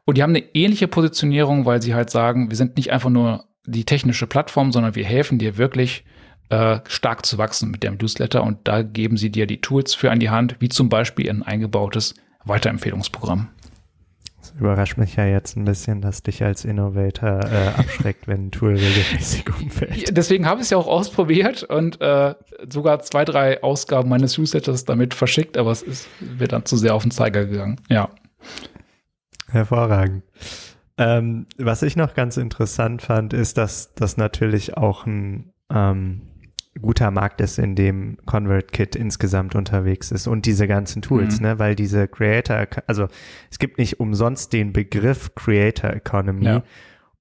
Und die haben eine ähnliche Positionierung, weil sie halt sagen, wir sind nicht einfach nur die technische Plattform, sondern wir helfen dir wirklich äh, stark zu wachsen mit dem Newsletter. Und da geben sie dir die Tools für an die Hand, wie zum Beispiel ein eingebautes Weiterempfehlungsprogramm. Das überrascht mich ja jetzt ein bisschen, dass dich als Innovator äh, abschreckt, wenn ein Tool regelmäßig umfällt. Deswegen habe ich es ja auch ausprobiert und äh, sogar zwei, drei Ausgaben meines Newsletters damit verschickt, aber es ist mir dann zu sehr auf den Zeiger gegangen. Ja. Hervorragend. Ähm, was ich noch ganz interessant fand, ist, dass das natürlich auch ein ähm, guter Markt ist, in dem ConvertKit insgesamt unterwegs ist und diese ganzen Tools, mhm. ne, weil diese Creator, also es gibt nicht umsonst den Begriff Creator Economy ja.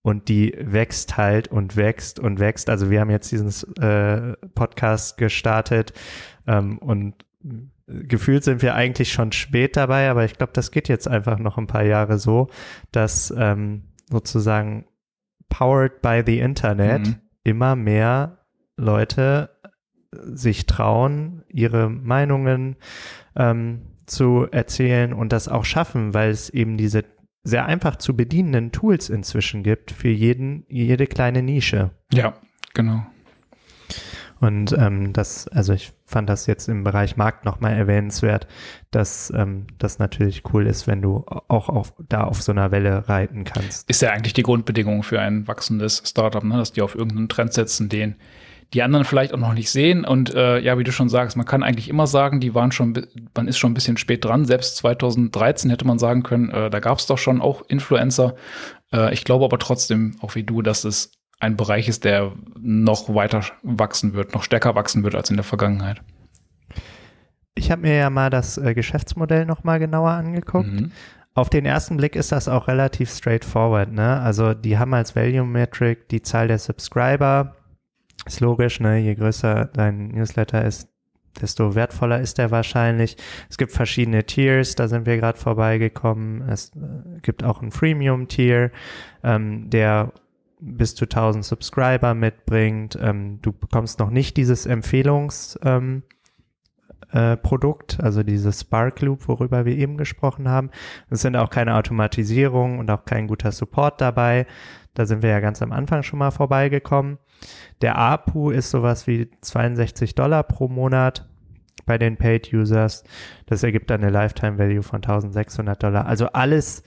und die wächst halt und wächst und wächst. Also wir haben jetzt diesen äh, Podcast gestartet ähm, und gefühlt sind wir eigentlich schon spät dabei, aber ich glaube, das geht jetzt einfach noch ein paar Jahre so, dass ähm, sozusagen powered by the Internet mhm. immer mehr Leute sich trauen, ihre Meinungen ähm, zu erzählen und das auch schaffen, weil es eben diese sehr einfach zu bedienenden Tools inzwischen gibt für jeden, jede kleine Nische. Ja, genau. Und ähm, das, also ich fand das jetzt im Bereich Markt nochmal erwähnenswert, dass ähm, das natürlich cool ist, wenn du auch auf, da auf so einer Welle reiten kannst. Ist ja eigentlich die Grundbedingung für ein wachsendes Startup, ne? dass die auf irgendeinen Trend setzen, den die anderen vielleicht auch noch nicht sehen. Und äh, ja, wie du schon sagst, man kann eigentlich immer sagen, die waren schon, man ist schon ein bisschen spät dran. Selbst 2013 hätte man sagen können, äh, da gab es doch schon auch Influencer. Äh, ich glaube aber trotzdem, auch wie du, dass es ein Bereich ist, der noch weiter wachsen wird, noch stärker wachsen wird als in der Vergangenheit. Ich habe mir ja mal das äh, Geschäftsmodell noch mal genauer angeguckt. Mhm. Auf den ersten Blick ist das auch relativ straightforward. Ne? Also die haben als Value Metric die Zahl der Subscriber, ist logisch, ne? Je größer dein Newsletter ist, desto wertvoller ist er wahrscheinlich. Es gibt verschiedene Tiers, da sind wir gerade vorbeigekommen. Es äh, gibt auch ein Freemium-Tier, ähm, der bis zu 1000 Subscriber mitbringt. Ähm, du bekommst noch nicht dieses Empfehlungs- ähm, äh, also dieses Spark Loop, worüber wir eben gesprochen haben. Es sind auch keine Automatisierung und auch kein guter Support dabei. Da sind wir ja ganz am Anfang schon mal vorbeigekommen. Der APU ist sowas wie 62 Dollar pro Monat bei den Paid Users. Das ergibt dann eine Lifetime Value von 1600 Dollar. Also alles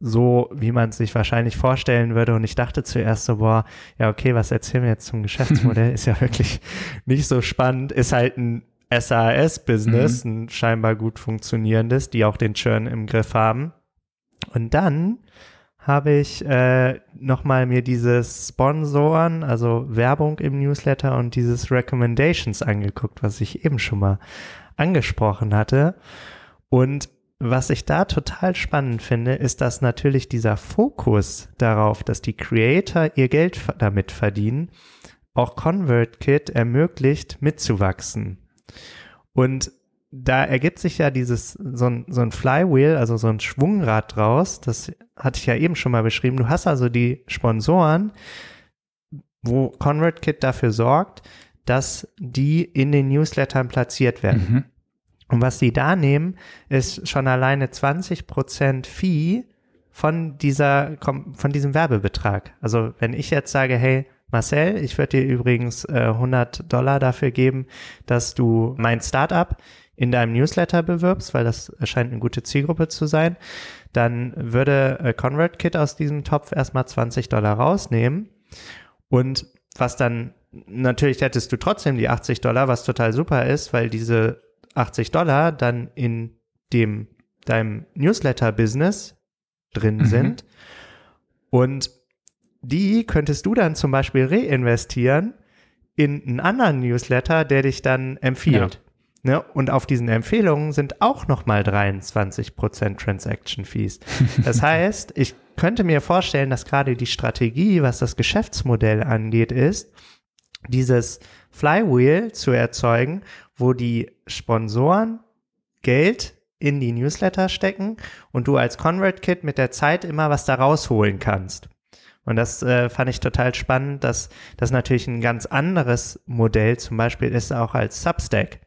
so, wie man es sich wahrscheinlich vorstellen würde. Und ich dachte zuerst so, boah, ja, okay, was erzählen wir jetzt zum Geschäftsmodell? *laughs* ist ja wirklich nicht so spannend. Ist halt ein SAS-Business, mhm. ein scheinbar gut funktionierendes, die auch den Churn im Griff haben. Und dann habe ich äh, nochmal mir dieses Sponsoren, also Werbung im Newsletter und dieses Recommendations angeguckt, was ich eben schon mal angesprochen hatte. Und was ich da total spannend finde, ist, dass natürlich dieser Fokus darauf, dass die Creator ihr Geld damit verdienen, auch ConvertKit ermöglicht, mitzuwachsen. Und da ergibt sich ja dieses, so ein, so ein Flywheel, also so ein Schwungrad draus, das hatte ich ja eben schon mal beschrieben. Du hast also die Sponsoren, wo ConvertKit dafür sorgt, dass die in den Newslettern platziert werden. Mhm. Und was die da nehmen, ist schon alleine 20% Fee von dieser, von diesem Werbebetrag. Also wenn ich jetzt sage, hey, Marcel, ich würde dir übrigens äh, 100 Dollar dafür geben, dass du mein Startup in deinem Newsletter bewirbst, weil das scheint eine gute Zielgruppe zu sein, dann würde äh, ConvertKit aus diesem Topf erstmal 20 Dollar rausnehmen und was dann natürlich hättest du trotzdem die 80 Dollar, was total super ist, weil diese 80 Dollar dann in dem deinem Newsletter-Business drin mhm. sind und die könntest du dann zum Beispiel reinvestieren in einen anderen Newsletter, der dich dann empfiehlt. Ja. Ne? Und auf diesen Empfehlungen sind auch nochmal 23% Transaction Fees. *laughs* Das heißt, ich könnte mir vorstellen, dass gerade die Strategie, was das Geschäftsmodell angeht, ist, dieses Flywheel zu erzeugen, wo die Sponsoren Geld in die Newsletter stecken und du als ConvertKit mit der Zeit immer was da rausholen kannst. Und das äh, fand ich total spannend, dass das natürlich ein ganz anderes Modell zum Beispiel ist auch als Substack.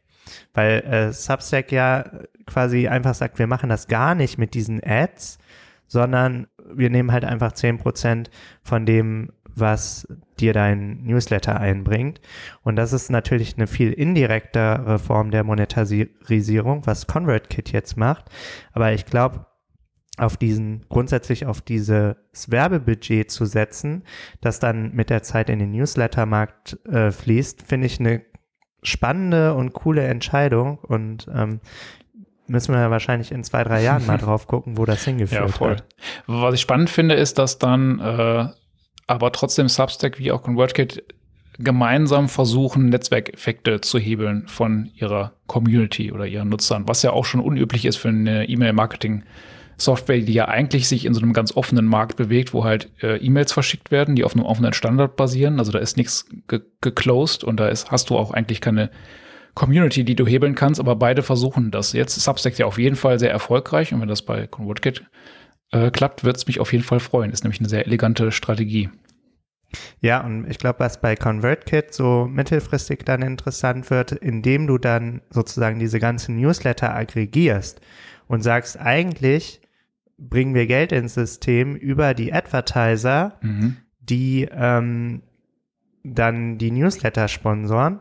Weil äh, Substack ja quasi einfach sagt, wir machen das gar nicht mit diesen Ads, sondern wir nehmen halt einfach zehn Prozent von dem, was dir dein Newsletter einbringt. Und das ist natürlich eine viel indirektere Form der Monetarisierung, was ConvertKit jetzt macht. Aber ich glaube, auf diesen, grundsätzlich auf dieses Werbebudget zu setzen, das dann mit der Zeit in den Newslettermarkt äh, fließt, finde ich eine spannende und coole Entscheidung und ähm, müssen wir wahrscheinlich in zwei, drei Jahren mal *laughs* drauf gucken, wo das hingeführt ja, voll. Hat. Was ich spannend finde, ist, dass dann äh, aber trotzdem Substack wie auch ConvertKit gemeinsam versuchen, Netzwerkeffekte zu hebeln von ihrer Community oder ihren Nutzern, was ja auch schon unüblich ist für eine E-Mail-Marketing- Software, die ja eigentlich sich in so einem ganz offenen Markt bewegt, wo halt äh, E-Mails verschickt werden, die auf einem offenen Standard basieren. Also da ist nichts ge geclosed und da ist, hast du auch eigentlich keine Community, die du hebeln kannst, aber beide versuchen das. Jetzt ist Substack ja auf jeden Fall sehr erfolgreich und wenn das bei ConvertKit äh, klappt, wird es mich auf jeden Fall freuen. Ist nämlich eine sehr elegante Strategie. Ja, und ich glaube, was bei ConvertKit so mittelfristig dann interessant wird, indem du dann sozusagen diese ganzen Newsletter aggregierst und sagst, eigentlich bringen wir Geld ins System über die Advertiser, mhm. die ähm, dann die Newsletter sponsoren,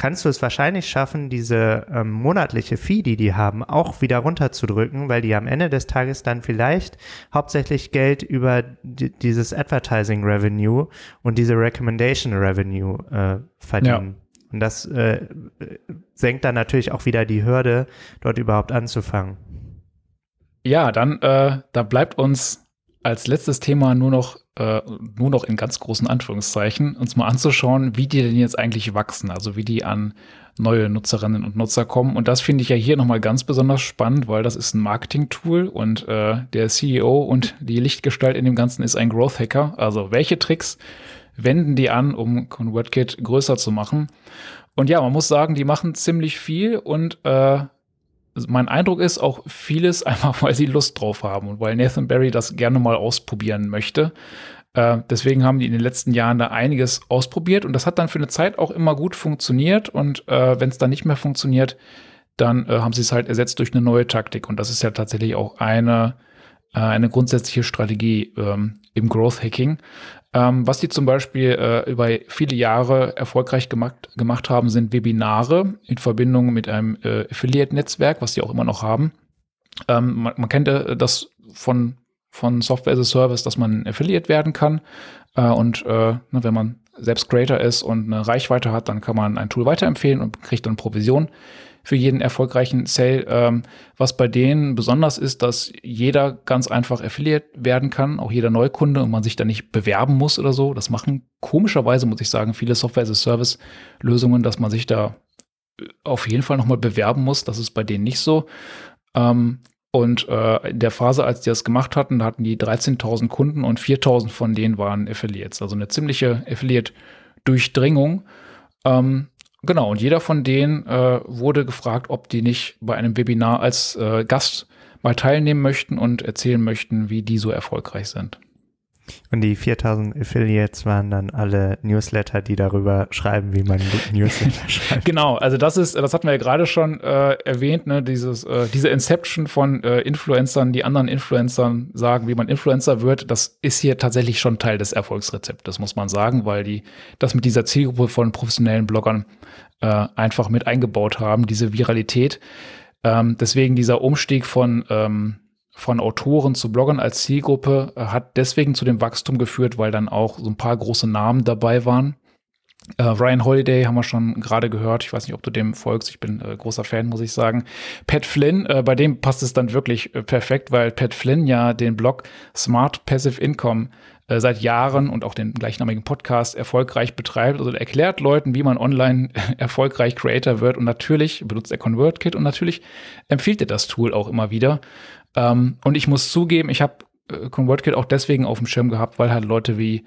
kannst du es wahrscheinlich schaffen, diese ähm, monatliche Fee, die die haben, auch wieder runterzudrücken, weil die am Ende des Tages dann vielleicht hauptsächlich Geld über dieses Advertising Revenue und diese Recommendation Revenue äh, verdienen. Ja. Und das äh, senkt dann natürlich auch wieder die Hürde, dort überhaupt anzufangen. Ja, dann äh, da bleibt uns als letztes Thema nur noch, äh, nur noch in ganz großen Anführungszeichen, uns mal anzuschauen, wie die denn jetzt eigentlich wachsen, also wie die an neue Nutzerinnen und Nutzer kommen. Und das finde ich ja hier nochmal ganz besonders spannend, weil das ist ein Marketing-Tool und äh, der CEO und die Lichtgestalt in dem Ganzen ist ein Growth-Hacker. Also welche Tricks wenden die an, um ConvertKit größer zu machen? Und ja, man muss sagen, die machen ziemlich viel und äh, mein Eindruck ist auch vieles *laughs* einfach, weil sie Lust drauf haben und weil Nathan Barry das gerne mal ausprobieren möchte. Äh, deswegen haben die in den letzten Jahren da einiges ausprobiert und das hat dann für eine Zeit auch immer gut funktioniert. Und äh, wenn es dann nicht mehr funktioniert, dann äh, haben sie es halt ersetzt durch eine neue Taktik. Und das ist ja tatsächlich auch eine, äh, eine grundsätzliche Strategie ähm, im Growth Hacking. Ähm, was die zum Beispiel äh, über viele Jahre erfolgreich gemacht, gemacht haben, sind Webinare in Verbindung mit einem äh, Affiliate-Netzwerk, was die auch immer noch haben. Ähm, man, man, kennt äh, das von, von Software as a Service, dass man Affiliate werden kann. Äh, und äh, ne, wenn man selbst Creator ist und eine Reichweite hat, dann kann man ein Tool weiterempfehlen und kriegt dann Provision für jeden erfolgreichen Sale. Ähm, was bei denen besonders ist, dass jeder ganz einfach Affiliate werden kann, auch jeder Neukunde und man sich da nicht bewerben muss oder so. Das machen komischerweise, muss ich sagen, viele Software-as-a-Service-Lösungen, dass man sich da äh, auf jeden Fall nochmal bewerben muss. Das ist bei denen nicht so. Ähm, und äh, in der Phase, als die das gemacht hatten, da hatten die 13.000 Kunden und 4.000 von denen waren Affiliates. Also eine ziemliche Affiliate-Durchdringung. Ähm, Genau, und jeder von denen äh, wurde gefragt, ob die nicht bei einem Webinar als äh, Gast mal teilnehmen möchten und erzählen möchten, wie die so erfolgreich sind. Und die 4000 Affiliates waren dann alle Newsletter, die darüber schreiben, wie man Newsletter *laughs* schreibt. Genau, also das ist, das hatten wir ja gerade schon äh, erwähnt, ne, dieses, äh, diese Inception von äh, Influencern, die anderen Influencern sagen, wie man Influencer wird, das ist hier tatsächlich schon Teil des Erfolgsrezeptes, muss man sagen, weil die das mit dieser Zielgruppe von professionellen Bloggern äh, einfach mit eingebaut haben, diese Viralität. Ähm, deswegen dieser Umstieg von ähm, von Autoren zu Bloggern als Zielgruppe äh, hat deswegen zu dem Wachstum geführt, weil dann auch so ein paar große Namen dabei waren. Äh, Ryan Holiday haben wir schon gerade gehört. Ich weiß nicht, ob du dem folgst. Ich bin äh, großer Fan, muss ich sagen. Pat Flynn, äh, bei dem passt es dann wirklich äh, perfekt, weil Pat Flynn ja den Blog Smart Passive Income äh, seit Jahren und auch den gleichnamigen Podcast erfolgreich betreibt. Also er erklärt Leuten, wie man online *laughs* erfolgreich Creator wird und natürlich benutzt er ConvertKit und natürlich empfiehlt er das Tool auch immer wieder. Ähm, und ich muss zugeben, ich habe äh, ConvertKit auch deswegen auf dem Schirm gehabt, weil halt Leute wie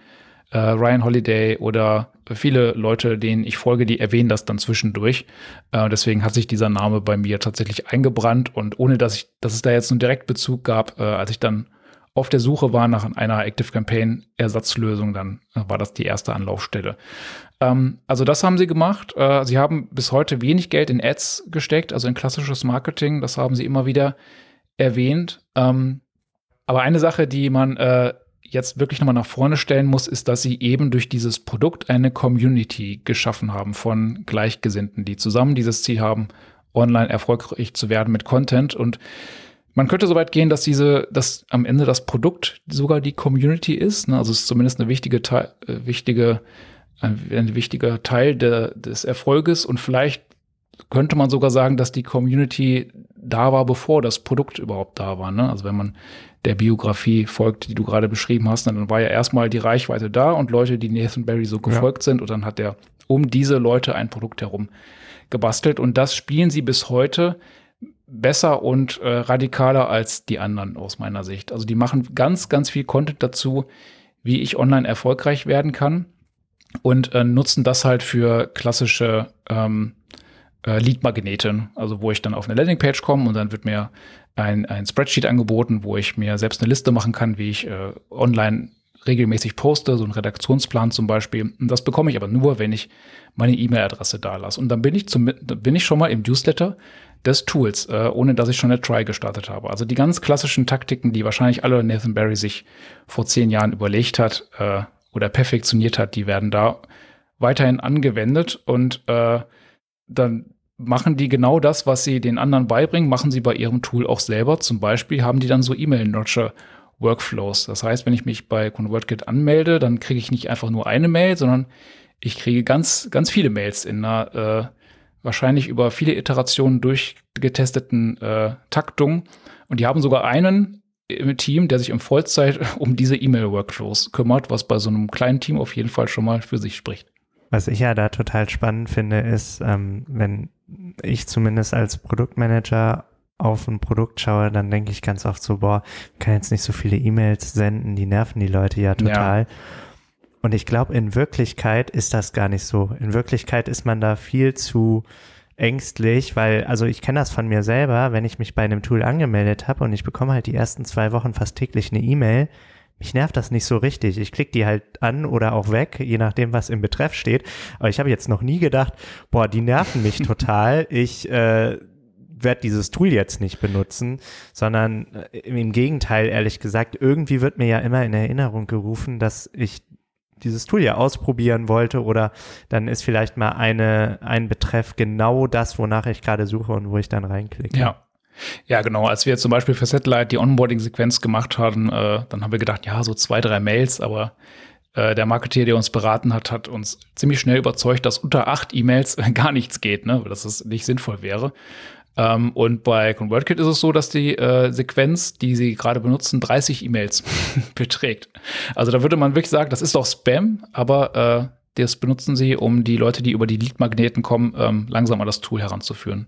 äh, Ryan Holiday oder viele Leute, denen ich folge, die erwähnen das dann zwischendurch. Äh, deswegen hat sich dieser Name bei mir tatsächlich eingebrannt und ohne dass ich, dass es da jetzt einen Direktbezug gab, äh, als ich dann auf der Suche war nach einer Active Campaign Ersatzlösung, dann war das die erste Anlaufstelle. Ähm, also das haben sie gemacht. Äh, sie haben bis heute wenig Geld in Ads gesteckt, also in klassisches Marketing. Das haben sie immer wieder erwähnt. Ähm, aber eine Sache, die man äh, jetzt wirklich nochmal nach vorne stellen muss, ist, dass sie eben durch dieses Produkt eine Community geschaffen haben von Gleichgesinnten, die zusammen dieses Ziel haben, online erfolgreich zu werden mit Content. Und man könnte so weit gehen, dass diese, dass am Ende das Produkt sogar die Community ist. Ne? Also es ist zumindest eine wichtige, äh, wichtige, ein, ein wichtiger Teil de, des Erfolges. Und vielleicht könnte man sogar sagen, dass die Community da war, bevor das Produkt überhaupt da war. Ne? Also wenn man der Biografie folgt, die du gerade beschrieben hast, dann war ja erstmal die Reichweite da und Leute, die Nathan Barry so gefolgt ja. sind und dann hat er um diese Leute ein Produkt herum gebastelt und das spielen sie bis heute besser und äh, radikaler als die anderen aus meiner Sicht. Also die machen ganz, ganz viel Content dazu, wie ich online erfolgreich werden kann und äh, nutzen das halt für klassische ähm, äh, Lead-Magnete, also wo ich dann auf eine Landingpage komme und dann wird mir ein, ein Spreadsheet angeboten, wo ich mir selbst eine Liste machen kann, wie ich äh, online regelmäßig poste, so einen Redaktionsplan zum Beispiel. Und das bekomme ich aber nur, wenn ich meine E-Mail-Adresse da lasse. Und dann bin ich, zum, bin ich schon mal im Newsletter des Tools, äh, ohne dass ich schon eine Try gestartet habe. Also die ganz klassischen Taktiken, die wahrscheinlich alle Nathan Barry sich vor zehn Jahren überlegt hat äh, oder perfektioniert hat, die werden da weiterhin angewendet und äh, dann machen die genau das, was sie den anderen beibringen, machen sie bei ihrem Tool auch selber. Zum Beispiel haben die dann so E-Mail-Nurture Workflows. Das heißt, wenn ich mich bei ConvertKit anmelde, dann kriege ich nicht einfach nur eine Mail, sondern ich kriege ganz, ganz viele Mails in einer äh, wahrscheinlich über viele Iterationen durchgetesteten äh, Taktung. Und die haben sogar einen im Team, der sich im Vollzeit *laughs* um diese E-Mail-Workflows kümmert, was bei so einem kleinen Team auf jeden Fall schon mal für sich spricht. Was ich ja da total spannend finde, ist, ähm, wenn ich zumindest als Produktmanager auf ein Produkt schaue, dann denke ich ganz oft so, boah, kann jetzt nicht so viele E-Mails senden, die nerven die Leute ja total. Ja. Und ich glaube, in Wirklichkeit ist das gar nicht so. In Wirklichkeit ist man da viel zu ängstlich, weil, also ich kenne das von mir selber, wenn ich mich bei einem Tool angemeldet habe und ich bekomme halt die ersten zwei Wochen fast täglich eine E-Mail, mich nervt das nicht so richtig. Ich klicke die halt an oder auch weg, je nachdem, was im Betreff steht. Aber ich habe jetzt noch nie gedacht, boah, die nerven mich *laughs* total. Ich äh, werde dieses Tool jetzt nicht benutzen, sondern äh, im Gegenteil, ehrlich gesagt, irgendwie wird mir ja immer in Erinnerung gerufen, dass ich dieses Tool ja ausprobieren wollte oder dann ist vielleicht mal eine, ein Betreff genau das, wonach ich gerade suche und wo ich dann reinklicke. Ja, ja, genau. Als wir zum Beispiel für Satellite die Onboarding-Sequenz gemacht haben, äh, dann haben wir gedacht, ja, so zwei, drei Mails, aber äh, der Marketeer, der uns beraten hat, hat uns ziemlich schnell überzeugt, dass unter acht E-Mails *laughs* gar nichts geht, ne? dass es nicht sinnvoll wäre. Ähm, und bei ConvertKit ist es so, dass die äh, Sequenz, die sie gerade benutzen, 30 E-Mails *laughs* beträgt. Also da würde man wirklich sagen, das ist doch Spam, aber äh, das benutzen sie, um die Leute, die über die Lead-Magneten kommen, ähm, langsam an das Tool heranzuführen.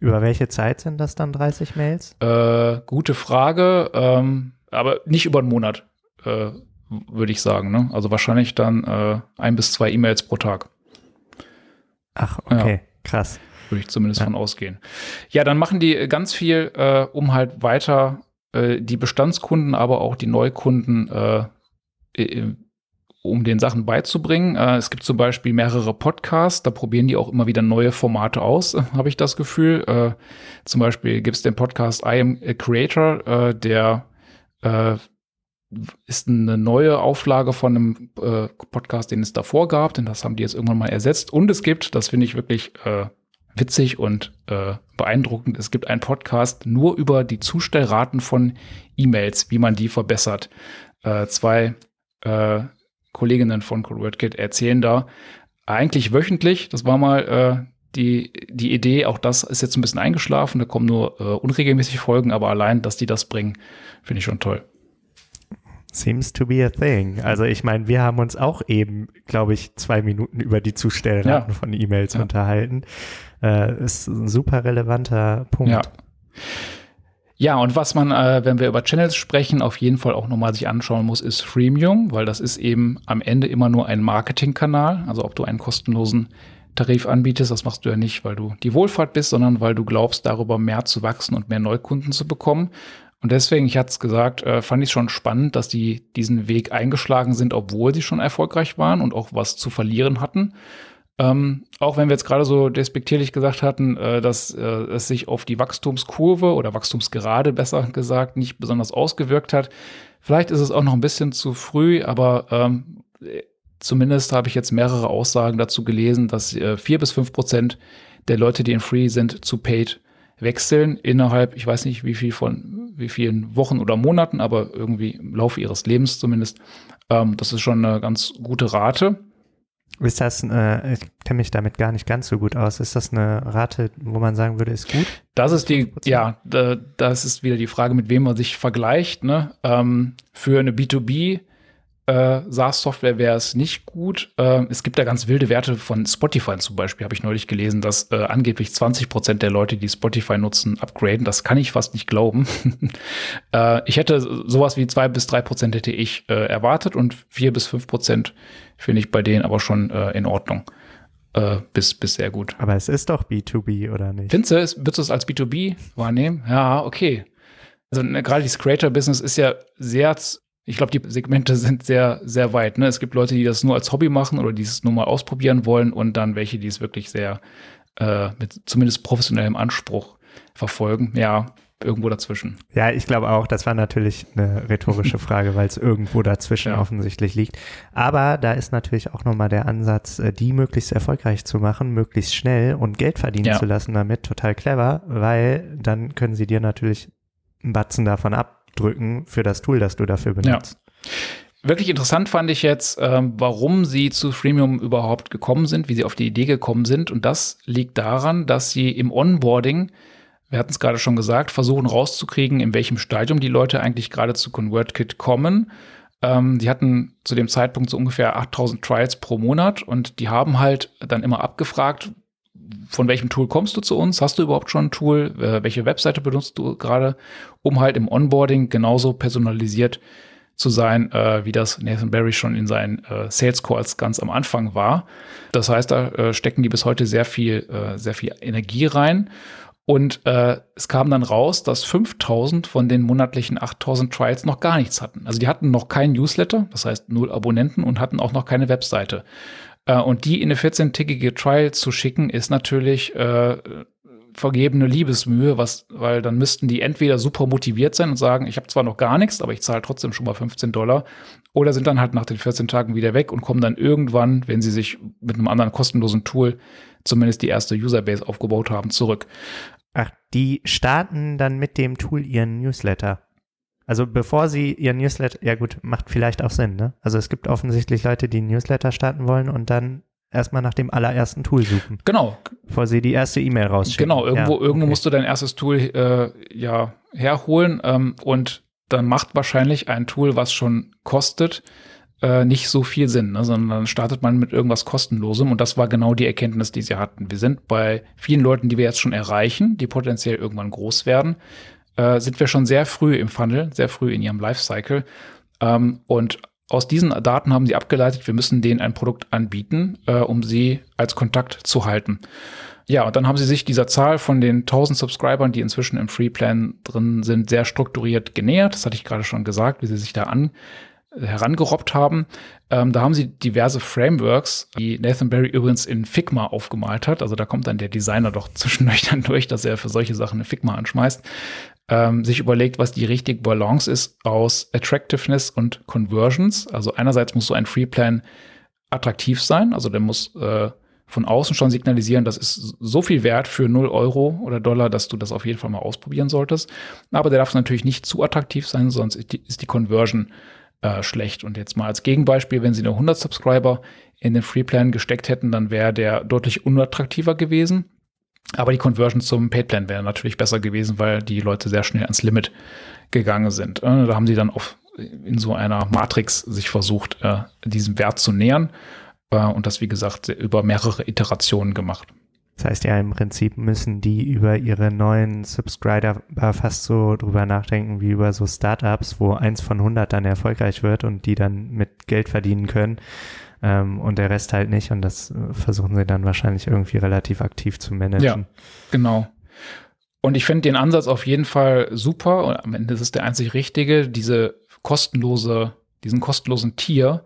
Über welche Zeit sind das dann 30 Mails? Äh, gute Frage, ähm, aber nicht über einen Monat, äh, würde ich sagen. Ne? Also wahrscheinlich dann äh, ein bis zwei E-Mails pro Tag. Ach, okay, ja. krass. Würde ich zumindest ja. von ausgehen. Ja, dann machen die ganz viel, äh, um halt weiter äh, die Bestandskunden, aber auch die Neukunden äh, um den Sachen beizubringen. Äh, es gibt zum Beispiel mehrere Podcasts, da probieren die auch immer wieder neue Formate aus, *laughs* habe ich das Gefühl. Äh, zum Beispiel gibt es den Podcast I Am a Creator, äh, der äh, ist eine neue Auflage von einem äh, Podcast, den es davor gab, denn das haben die jetzt irgendwann mal ersetzt. Und es gibt, das finde ich wirklich äh, witzig und beeindruckend, es gibt einen Podcast nur über die Zustellraten von E-Mails, wie man die verbessert. zwei Kolleginnen von CodeWordKit erzählen da eigentlich wöchentlich. Das war mal äh, die, die Idee, auch das ist jetzt ein bisschen eingeschlafen, da kommen nur äh, unregelmäßig Folgen, aber allein, dass die das bringen, finde ich schon toll. Seems to be a thing. Also ich meine, wir haben uns auch eben, glaube ich, zwei Minuten über die Zustellraten ja. von E-Mails ja. unterhalten. Äh, ist ein super relevanter Punkt. Ja. Ja, und was man, äh, wenn wir über Channels sprechen, auf jeden Fall auch nochmal sich anschauen muss, ist Freemium, weil das ist eben am Ende immer nur ein Marketingkanal. Also ob du einen kostenlosen Tarif anbietest, das machst du ja nicht, weil du die Wohlfahrt bist, sondern weil du glaubst, darüber mehr zu wachsen und mehr Neukunden zu bekommen. Und deswegen, ich hatte es gesagt, äh, fand ich schon spannend, dass die diesen Weg eingeschlagen sind, obwohl sie schon erfolgreich waren und auch was zu verlieren hatten. Ähm, auch wenn wir jetzt gerade so despektierlich gesagt hatten, äh, dass äh, es sich auf die Wachstumskurve oder Wachstumsgerade besser gesagt nicht besonders ausgewirkt hat. Vielleicht ist es auch noch ein bisschen zu früh, aber ähm, zumindest habe ich jetzt mehrere Aussagen dazu gelesen, dass äh, vier bis fünf Prozent der Leute, die in Free sind, zu Paid wechseln innerhalb, ich weiß nicht wie viel von wie vielen Wochen oder Monaten, aber irgendwie im Laufe ihres Lebens zumindest. Ähm, das ist schon eine ganz gute Rate. Ist das, äh, ich kenne mich damit gar nicht ganz so gut aus. Ist das eine Rate, wo man sagen würde, ist gut? Das ist die, 5%? ja, da, das ist wieder die Frage, mit wem man sich vergleicht. Ne? Ähm, für eine B2B äh, SaaS-Software wäre es nicht gut. Äh, es gibt da ganz wilde Werte von Spotify zum Beispiel, habe ich neulich gelesen, dass äh, angeblich 20 Prozent der Leute, die Spotify nutzen, upgraden. Das kann ich fast nicht glauben. *laughs* äh, ich hätte sowas wie zwei bis drei Prozent hätte ich äh, erwartet und vier bis fünf Prozent finde ich bei denen aber schon äh, in Ordnung. Äh, bis, bis sehr gut. Aber es ist doch B2B, oder nicht? Findest du, würdest du es als B2B wahrnehmen? Ja, okay. Also ne, gerade dieses Creator-Business ist ja sehr ich glaube, die Segmente *laughs* sind sehr, sehr weit. Ne? Es gibt Leute, die das nur als Hobby machen oder die es nur mal ausprobieren wollen und dann welche, die es wirklich sehr äh, mit zumindest professionellem Anspruch verfolgen. Ja, irgendwo dazwischen. Ja, ich glaube auch, das war natürlich eine rhetorische *laughs* Frage, weil es irgendwo dazwischen ja. offensichtlich liegt. Aber da ist natürlich auch nochmal der Ansatz, äh, die möglichst erfolgreich zu machen, möglichst schnell und Geld verdienen ja. zu lassen damit, total clever, weil dann können sie dir natürlich einen Batzen davon ab drücken für das Tool, das du dafür benutzt. Ja. Wirklich interessant fand ich jetzt, ähm, warum sie zu Freemium überhaupt gekommen sind, wie sie auf die Idee gekommen sind. Und das liegt daran, dass sie im Onboarding, wir hatten es gerade schon gesagt, versuchen rauszukriegen, in welchem Stadium die Leute eigentlich gerade zu ConvertKit kommen. Ähm, die hatten zu dem Zeitpunkt so ungefähr 8000 Trials pro Monat und die haben halt dann immer abgefragt, von welchem Tool kommst du zu uns? Hast du überhaupt schon ein Tool? Äh, welche Webseite benutzt du gerade, um halt im Onboarding genauso personalisiert zu sein, äh, wie das Nathan Barry schon in seinen äh, Sales Calls ganz am Anfang war. Das heißt, da äh, stecken die bis heute sehr viel, äh, sehr viel Energie rein. Und es kam dann raus, dass 5000 von den monatlichen 8000 Trials noch gar nichts hatten. Also die hatten noch kein Newsletter, das heißt null Abonnenten und hatten auch noch keine Webseite. Äh, und die in eine 14-tägige Trial zu schicken, ist natürlich äh, vergebene Liebesmühe, was, weil dann müssten die entweder super motiviert sein und sagen, ich habe zwar noch gar nichts, aber ich zahle trotzdem schon mal 15 Dollar, oder sind dann halt nach den 14 Tagen wieder weg und kommen dann irgendwann, wenn sie sich mit einem anderen kostenlosen Tool zumindest die erste Userbase aufgebaut haben, zurück. Ach, die starten dann mit dem Tool ihren Newsletter. Also bevor sie ihr Newsletter, ja gut, macht vielleicht auch Sinn, ne? Also es gibt offensichtlich Leute, die ein Newsletter starten wollen und dann erstmal nach dem allerersten Tool suchen. Genau. Bevor sie die erste E-Mail rausschicken. Genau, irgendwo, ja, irgendwo musst du dein erstes Tool äh, ja herholen ähm, und dann macht wahrscheinlich ein Tool, was schon kostet, äh, nicht so viel Sinn, ne? sondern dann startet man mit irgendwas kostenlosem und das war genau die Erkenntnis, die sie hatten. Wir sind bei vielen Leuten, die wir jetzt schon erreichen, die potenziell irgendwann groß werden, äh, sind wir schon sehr früh im Funnel, sehr früh in ihrem Lifecycle. Ähm, und aus diesen Daten haben sie abgeleitet, wir müssen denen ein Produkt anbieten, äh, um sie als Kontakt zu halten. Ja, und dann haben sie sich dieser Zahl von den 1000 Subscribern, die inzwischen im Free Plan drin sind, sehr strukturiert genähert. Das hatte ich gerade schon gesagt, wie sie sich da an herangerobbt haben. Ähm, da haben sie diverse Frameworks, die Nathan Barry übrigens in Figma aufgemalt hat. Also da kommt dann der Designer doch *laughs* zwischendurch dann durch, dass er für solche Sachen eine Figma anschmeißt ähm, sich überlegt, was die richtige Balance ist aus Attractiveness und Conversions. Also einerseits muss so ein Freeplan attraktiv sein, also der muss äh, von außen schon signalisieren, das ist so viel wert für 0 Euro oder Dollar, dass du das auf jeden Fall mal ausprobieren solltest. Aber der darf natürlich nicht zu attraktiv sein, sonst ist die, Conversion äh, schlecht. Und jetzt mal als Gegenbeispiel, wenn sie nur 100 Subscriber in den Freeplan gesteckt hätten, dann wäre der deutlich unattraktiver gewesen. Aber die Conversion zum Paid Plan wäre natürlich besser gewesen, weil die Leute sehr schnell ans Limit gegangen sind. Äh, da haben sie dann auf, in so einer Matrix sich versucht, äh, diesem Wert zu nähern äh, und das, wie gesagt, über mehrere Iterationen gemacht. Das heißt ja, im Prinzip müssen die über ihre neuen Subscriber fast so drüber nachdenken wie über so Startups, wo eins von 100 dann erfolgreich wird und die dann mit Geld verdienen können ähm, und der Rest halt nicht. Und das äh, versuchen sie dann wahrscheinlich irgendwie relativ aktiv zu managen. Ja, genau. Und ich finde den Ansatz auf jeden Fall super und am Ende ist es der einzig richtige, diese kostenlose, diesen kostenlosen Tier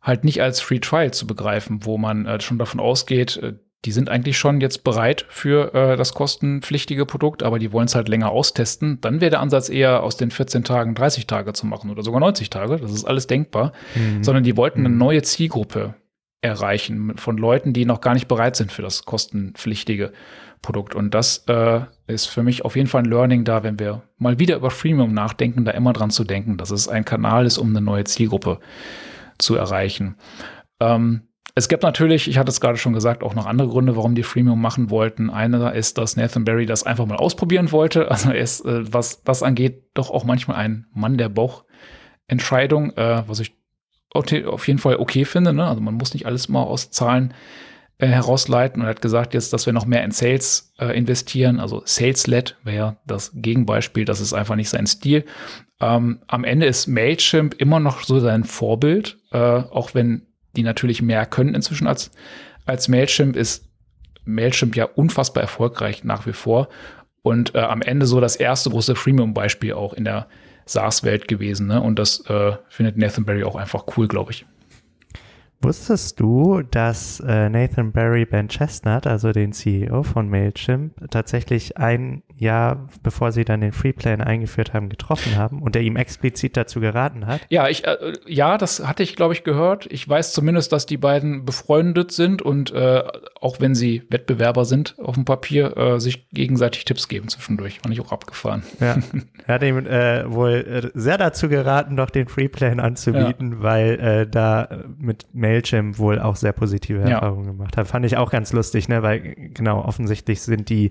halt nicht als Free Trial zu begreifen, wo man äh, schon davon ausgeht, äh, die sind eigentlich schon jetzt bereit für äh, das kostenpflichtige Produkt, aber die wollen es halt länger austesten. Dann wäre der Ansatz eher aus den 14 Tagen 30 Tage zu machen oder sogar 90 Tage. Das ist alles denkbar. Mhm. Sondern die wollten eine mhm. neue Zielgruppe erreichen von Leuten, die noch gar nicht bereit sind für das kostenpflichtige Produkt. Und das äh, ist für mich auf jeden Fall ein Learning da, wenn wir mal wieder über Freemium nachdenken, da immer dran zu denken, dass es ein Kanal ist, um eine neue Zielgruppe zu erreichen. Ähm, es gibt natürlich, ich hatte es gerade schon gesagt, auch noch andere Gründe, warum die Freemium machen wollten. Einer ist, dass Nathan Barry das einfach mal ausprobieren wollte. *laughs* Also er ist, äh, was das angeht, doch auch manchmal ein Mann der Bauchentscheidung, äh, was ich auf jeden Fall okay finde. Ne? Also man muss nicht alles mal aus Zahlen äh, herausleiten und hat gesagt jetzt, dass wir noch mehr in Sales äh, investieren. Also Sales-led wäre das Gegenbeispiel. Das ist einfach nicht sein Stil. Ähm, am Ende ist Mailchimp immer noch so sein Vorbild, äh, auch wenn die natürlich mehr können inzwischen als, als Mailchimp, ist Mailchimp ja unfassbar erfolgreich nach wie vor und äh, am Ende so das erste große Freemium-Beispiel auch in der SaaS-Welt gewesen. Ne? Und das äh, findet Nathan Barry auch einfach cool, glaube ich. Wusstest du, dass äh, Nathan Barry Ben Chestnut, also den CEO von Mailchimp, tatsächlich ein Jahr bevor sie dann den Freeplan eingeführt haben, getroffen haben und der ihm explizit dazu geraten hat? Ja, ich, äh, ja, das hatte ich, glaube ich, gehört. Ich weiß zumindest, dass die beiden befreundet sind und äh, auch wenn sie Wettbewerber sind auf dem Papier, äh, sich gegenseitig Tipps geben zwischendurch. Fand ich auch abgefahren. Ja, er *laughs* hat ihm äh, wohl äh, sehr dazu geraten, doch den Freeplan anzubieten, ja. weil da mit Mail Mailchimp wohl auch sehr positive Erfahrungen ja. gemacht hat. Fand ich auch ganz lustig, ne? weil genau, offensichtlich sind die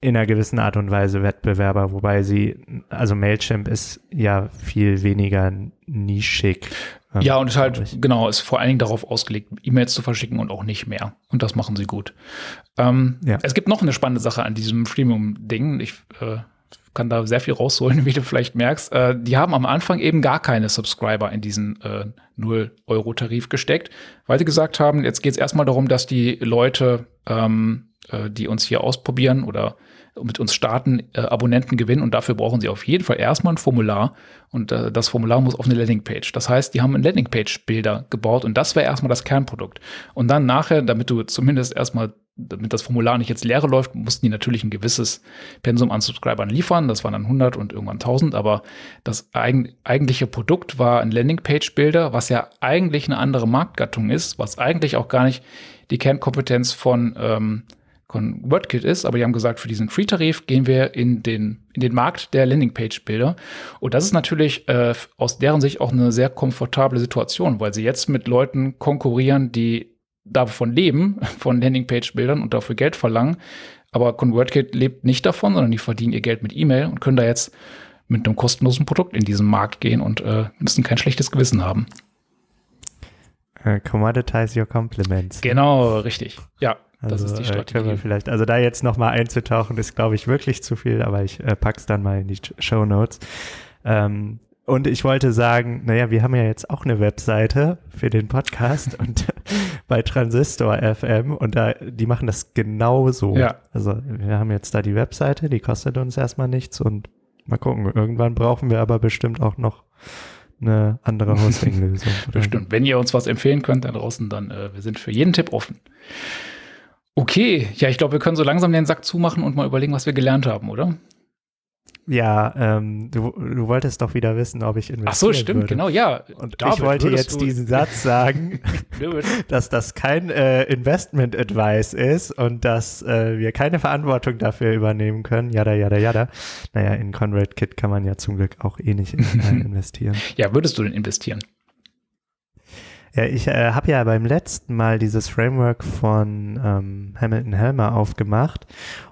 in einer gewissen Art und Weise Wettbewerber, wobei sie, also Mailchimp ist ja viel weniger nischig. Ähm, ja, und ist halt, ich. genau, ist vor allen Dingen darauf ausgelegt, E-Mails zu verschicken und auch nicht mehr. Und das machen sie gut. Ähm, ja. Es gibt noch eine spannende Sache an diesem Freemium-Ding. Ich äh, kann da sehr viel rausholen, *laughs* wie du vielleicht merkst. Äh, die haben am Anfang eben gar keine Subscriber in diesen äh, 0-Euro-Tarif gesteckt, weil sie gesagt haben, jetzt geht es erstmal darum, dass die Leute, ähm, äh, die uns hier ausprobieren oder mit uns starten, äh, Abonnenten gewinnen und dafür brauchen sie auf jeden Fall erstmal ein Formular und äh, das Formular muss auf eine Landingpage. Das heißt, die haben ein Landingpage-Bilder gebaut und das wäre erstmal das Kernprodukt. Und dann nachher, damit du zumindest erstmal damit das Formular nicht jetzt leere läuft, mussten die natürlich ein gewisses Pensum an Subscribern liefern. Das waren dann 100 und irgendwann 1000. Aber das eigen, eigentliche Produkt war ein Landingpage-Builder, was ja eigentlich eine andere Marktgattung ist, was eigentlich auch gar nicht die Kernkompetenz von, ähm, von WordKit ist. Aber die haben gesagt, für diesen Free-Tarif gehen wir in den, in den Markt der Landingpage-Bilder. Und das ist natürlich äh, aus deren Sicht auch eine sehr komfortable Situation, weil sie jetzt mit Leuten konkurrieren, die davon leben, *laughs* von Landingpage-Bildern und dafür Geld verlangen. Aber ConvertKit lebt nicht davon, sondern die verdienen ihr Geld mit E-Mail und können da jetzt mit einem kostenlosen Produkt in diesen Markt gehen und äh, müssen kein schlechtes Gewissen haben. Uh, commoditize your compliments. Genau, richtig. Ja, also, das ist die äh, Strategie. Äh, vielleicht, also da jetzt nochmal einzutauchen, ist, glaube ich, wirklich zu viel, aber ich äh, pack's dann mal in die Show Notes. Ähm, und ich wollte sagen, naja, wir haben ja jetzt auch eine Webseite für den Podcast *laughs* und bei Transistor FM und da, die machen das genauso. Ja. Also wir haben jetzt da die Webseite, die kostet uns erstmal nichts und mal gucken, irgendwann brauchen wir aber bestimmt auch noch eine andere *laughs* Hosting-Lösung. bestimmt. Wenn ihr uns was empfehlen könnt da draußen, dann äh, wir sind für jeden Tipp offen. Okay, ja, ich glaube, wir können so langsam den Sack zumachen und mal überlegen, was wir gelernt haben, oder? Ja, ähm, du, du wolltest doch wieder wissen, ob ich investieren Ach so, stimmt, würde. genau, ja. Und David, ich wollte jetzt diesen Satz sagen, *laughs* dass das kein äh, Investment Advice ist und dass äh, wir keine Verantwortung dafür übernehmen können. Jada, jada, jada. Naja, in Conrad Kit kann man ja zum Glück auch eh nicht in, *laughs* investieren. ja, würdest du denn investieren? Ja, ich äh, habe ja beim letzten Mal dieses Framework von ähm, Hamilton Helmer aufgemacht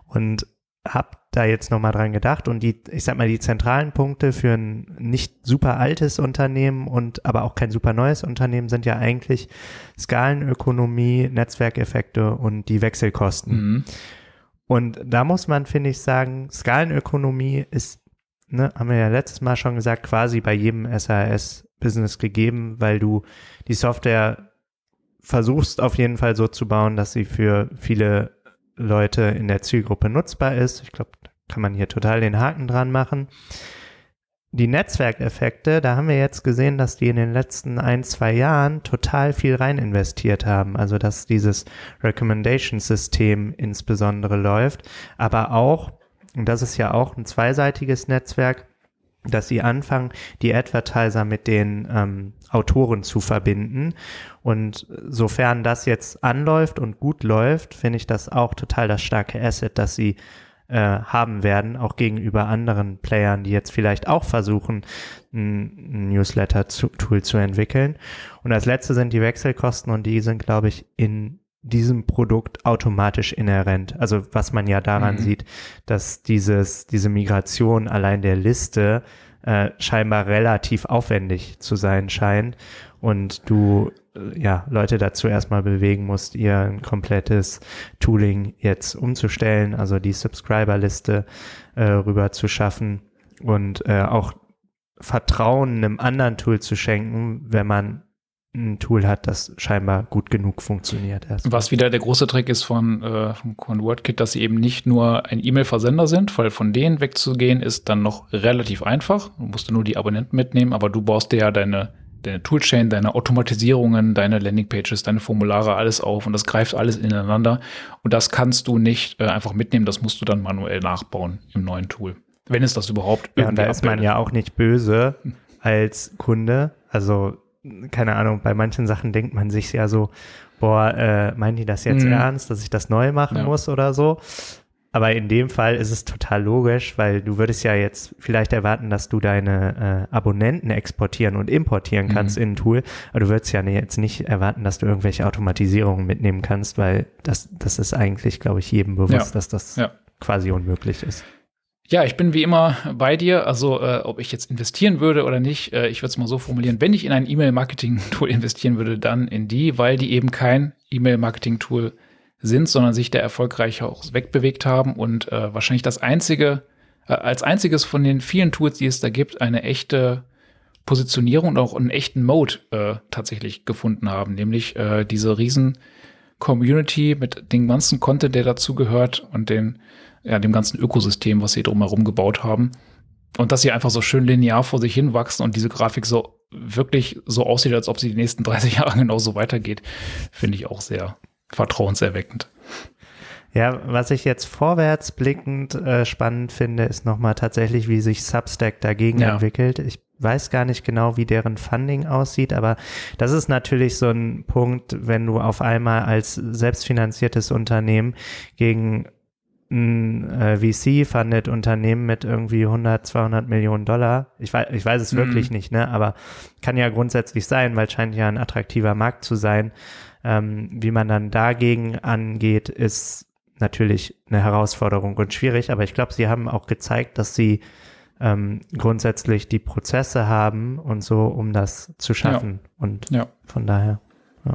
und habe da jetzt nochmal dran gedacht und die, ich sag mal, die zentralen Punkte für ein nicht super altes Unternehmen und aber auch kein super neues Unternehmen sind ja eigentlich Skalenökonomie, Netzwerkeffekte und die Wechselkosten. Mhm. Und da muss man, finde ich, sagen, Skalenökonomie ist, ne, haben wir ja letztes Mal schon gesagt, quasi bei jedem SAS-Business gegeben, weil du die Software versuchst auf jeden Fall so zu bauen, dass sie für viele Leute in der Zielgruppe nutzbar ist. Ich glaube, kann man hier total den Haken dran machen. Die Netzwerkeffekte, da haben wir jetzt gesehen, dass die in den letzten ein, zwei Jahren total viel rein investiert haben. Also, dass dieses Recommendation-System insbesondere läuft, aber auch, und das ist ja auch ein zweiseitiges Netzwerk, dass sie anfangen, die Advertiser mit den ähm, Autoren zu verbinden. Und sofern das jetzt anläuft und gut läuft, finde ich das auch total das starke Asset, dass sie äh, haben werden, auch gegenüber anderen Playern, die jetzt vielleicht auch versuchen, ein, Newsletter-Tool zu entwickeln. Und als letzte sind die Wechselkosten und die sind, glaube ich, in diesem Produkt automatisch inhärent. Also was man ja daran mhm. sieht, dass dieses, diese Migration allein der Liste äh, scheinbar relativ aufwendig zu sein scheint und du äh, ja Leute dazu erstmal bewegen musst, ihr ein komplettes Tooling jetzt umzustellen, also die Subscriber-Liste äh, rüber zu schaffen und äh, auch Vertrauen einem anderen Tool zu schenken, wenn man ein Tool hat, das scheinbar gut genug funktioniert. Erst. Was wieder der große Trick ist von, äh, von ConvertKit, dass sie eben nicht nur ein E-Mail-Versender sind, weil von denen wegzugehen ist dann noch relativ einfach. Du musst nur die Abonnenten mitnehmen, aber du baust dir ja deine, deine Toolchain, deine Automatisierungen, deine Landingpages, deine Formulare, alles auf und das greift alles ineinander. Und das kannst du nicht äh, einfach mitnehmen, das musst du dann manuell nachbauen im neuen Tool. Wenn es das überhaupt Ja, und da ist man ja auch nicht böse als Kunde. Also keine Ahnung, bei manchen Sachen denkt man sich ja so, boah, äh, meinen die das jetzt mhm. ernst, dass ich das neu machen ja. muss oder so? Aber in dem Fall ist es total logisch, weil du würdest ja jetzt vielleicht erwarten, dass du deine äh, Abonnenten exportieren und importieren kannst mhm. in ein Tool. Aber du würdest ja jetzt nicht erwarten, dass du irgendwelche Automatisierungen mitnehmen kannst, weil das, das ist eigentlich, glaube ich, jedem bewusst, ja. dass das ja. quasi unmöglich ist. Ja, ich bin wie immer bei dir. Also, äh, ob ich jetzt investieren würde oder nicht, äh, ich würde es mal so formulieren. Wenn ich in ein E-Mail-Marketing-Tool *laughs* investieren würde, dann in die, weil die eben kein E-Mail-Marketing-Tool sind, sondern sich der erfolgreich auch wegbewegt haben und äh, wahrscheinlich das einzige, äh, als einziges von den vielen Tools, die es da gibt, eine echte Positionierung und auch einen echten Mode äh, tatsächlich gefunden haben, nämlich äh, diese riesen Community mit dem ganzen Content, der dazu gehört und den ja, dem ganzen Ökosystem, was sie drumherum gebaut haben. Und dass sie einfach so schön linear vor sich hin wachsen und diese Grafik so wirklich so aussieht, als ob sie die nächsten *laughs* 30 Jahre genauso weitergeht, finde ich auch sehr vertrauenserweckend. Ja, was ich jetzt vorwärtsblickend äh, spannend finde, ist nochmal tatsächlich, wie sich Substack dagegen ja. entwickelt. Ich weiß gar nicht genau, wie deren Funding aussieht, aber das ist natürlich so ein Punkt, wenn du auf einmal als selbstfinanziertes Unternehmen gegen ein äh, VC-funded Unternehmen mit irgendwie 100, 200 Millionen Dollar. Ich weiß, ich weiß es mhm. wirklich nicht, ne? Aber kann ja grundsätzlich sein, weil es scheint ja ein attraktiver Markt zu sein. Ähm, wie man dann dagegen angeht, ist natürlich eine Herausforderung und schwierig. Aber ich glaube, sie haben auch gezeigt, dass sie ähm, grundsätzlich die Prozesse haben und so, um das zu schaffen. Ja. Und ja. von daher. Ja.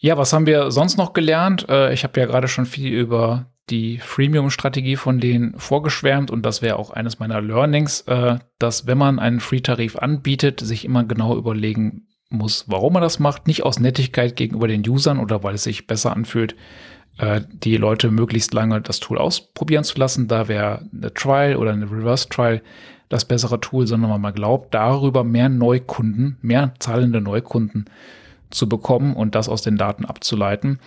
Ja, was haben wir sonst noch gelernt? Äh, ich habe ja gerade schon viel über die Freemium-Strategie von denen vorgeschwärmt und das wäre auch eines meiner Learnings, äh, dass wenn man einen Free-Tarif anbietet, sich immer genau überlegen muss, warum man das macht. Nicht aus Nettigkeit gegenüber den Usern oder weil es sich besser anfühlt, äh, die Leute möglichst lange das Tool ausprobieren zu lassen. Da wäre eine Trial oder eine Reverse Trial das bessere Tool, sondern man mal glaubt, darüber mehr Neukunden, mehr zahlende Neukunden zu bekommen und das aus den Daten abzuleiten.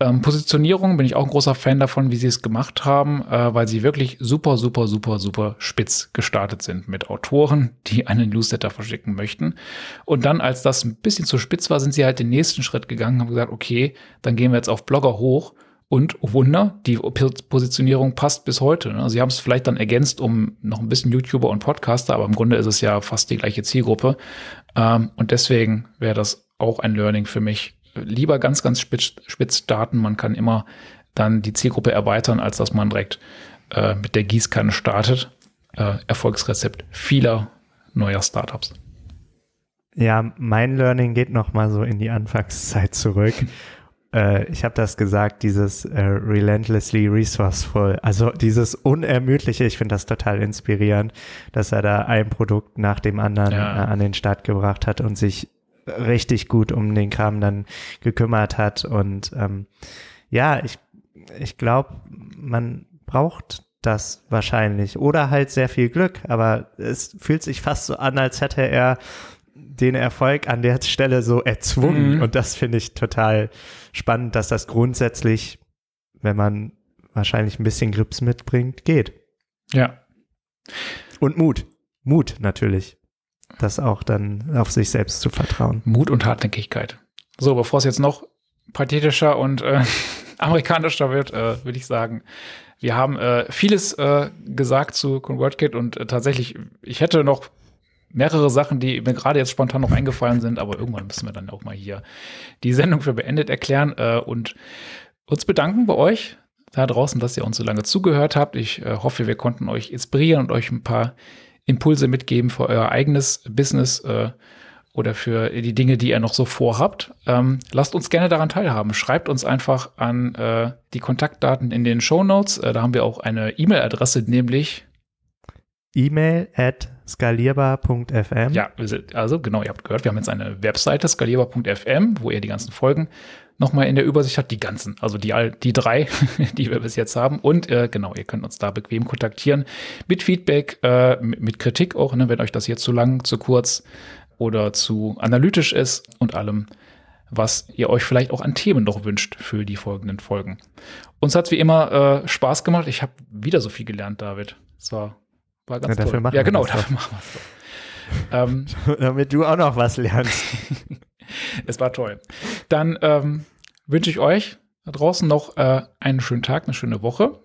Ähm, Positionierung bin ich auch ein großer Fan davon, wie sie es gemacht haben, äh, weil sie wirklich super, super, super, super spitz gestartet sind mit Autoren, die einen Newsletter verschicken möchten. Und dann, als das ein bisschen zu spitz war, sind sie halt den nächsten Schritt gegangen, haben gesagt, okay, dann gehen wir jetzt auf Blogger hoch. Und oh Wunder, die Positionierung passt bis heute. Ne? Sie haben es vielleicht dann ergänzt um noch ein bisschen YouTuber und Podcaster, aber im Grunde ist es ja fast die gleiche Zielgruppe. Ähm, und deswegen wäre das auch ein Learning für mich, lieber ganz, ganz spitz, spitz starten. Man kann immer dann die Zielgruppe erweitern, als dass man direkt äh, mit der Gießkanne startet. Äh, Erfolgsrezept vieler neuer Startups. Ja, mein Learning geht noch mal so in die Anfangszeit zurück. *laughs* äh, ich habe das gesagt, dieses äh, relentlessly resourceful, also dieses unermüdliche, ich finde das total inspirierend, dass er da ein Produkt nach dem anderen ja. äh, an den Start gebracht hat und sich richtig gut um den Kram dann gekümmert hat. Und ähm, ja, ich ich glaube, man braucht das wahrscheinlich oder halt sehr viel Glück, aber es fühlt sich fast so an, als hätte er den Erfolg an der Stelle so erzwungen mhm. und das finde ich total spannend, dass das grundsätzlich, wenn man wahrscheinlich ein bisschen Grips mitbringt, geht. Ja. Und Mut. Mut natürlich. Das auch dann auf sich selbst zu vertrauen. Mut und Hartnäckigkeit. So, bevor es jetzt noch pathetischer und äh, *laughs* amerikanischer wird, äh, würde ich sagen, wir haben äh, vieles äh, gesagt zu ConvertKit und äh, tatsächlich, ich hätte noch mehrere Sachen, die mir gerade jetzt spontan noch eingefallen sind, aber irgendwann müssen wir dann auch mal hier die Sendung für beendet erklären äh, und uns bedanken bei euch da draußen, dass ihr uns so lange zugehört habt. Ich hoffe, wir konnten euch inspirieren und euch ein paar Impulse mitgeben für euer eigenes Business äh, oder für die Dinge, die ihr noch so vorhabt. Ähm, lasst uns gerne daran teilhaben. Schreibt uns einfach an äh, die Kontaktdaten in den Show Notes. Äh, da haben wir auch eine E-Mail-Adresse, nämlich E-Mail at skalierbar.fm. Ja, also genau, ihr habt gehört, wir haben jetzt eine Webseite skalierbar.fm, wo ihr die ganzen Folgen nochmal in der Übersicht habt, die ganzen, also die, die drei, *laughs* die wir bis jetzt haben. Und äh, genau, ihr könnt uns da bequem kontaktieren mit Feedback, äh, mit Kritik auch, ne, wenn euch das jetzt zu lang, zu kurz oder zu analytisch ist und allem, was ihr euch vielleicht auch an Themen noch wünscht für die folgenden Folgen. Uns hat wie immer äh, Spaß gemacht. Ich habe wieder so viel gelernt, David. Es war, war ganz ja, toll. ja, genau, dafür machen wir es. Ähm, *laughs* Damit du auch noch was lernst. *laughs* es war toll. Dann ähm, wünsche ich euch da draußen noch äh, einen schönen Tag, eine schöne Woche.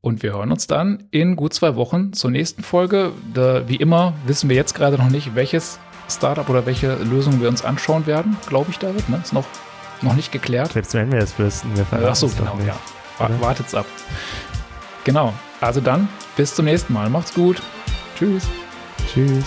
Und wir hören uns dann in gut zwei Wochen zur nächsten Folge. Da, wie immer wissen wir jetzt gerade noch nicht, welches Startup oder welche Lösung wir uns anschauen werden, glaube ich, David. Ne? Ist noch, noch nicht geklärt. Selbst wenn wir es wüssten, wir Ach so, genau, nicht, ja. Wartet's ab. Genau. Also dann, bis zum nächsten Mal. Macht's gut. Tschüss. Tschüss.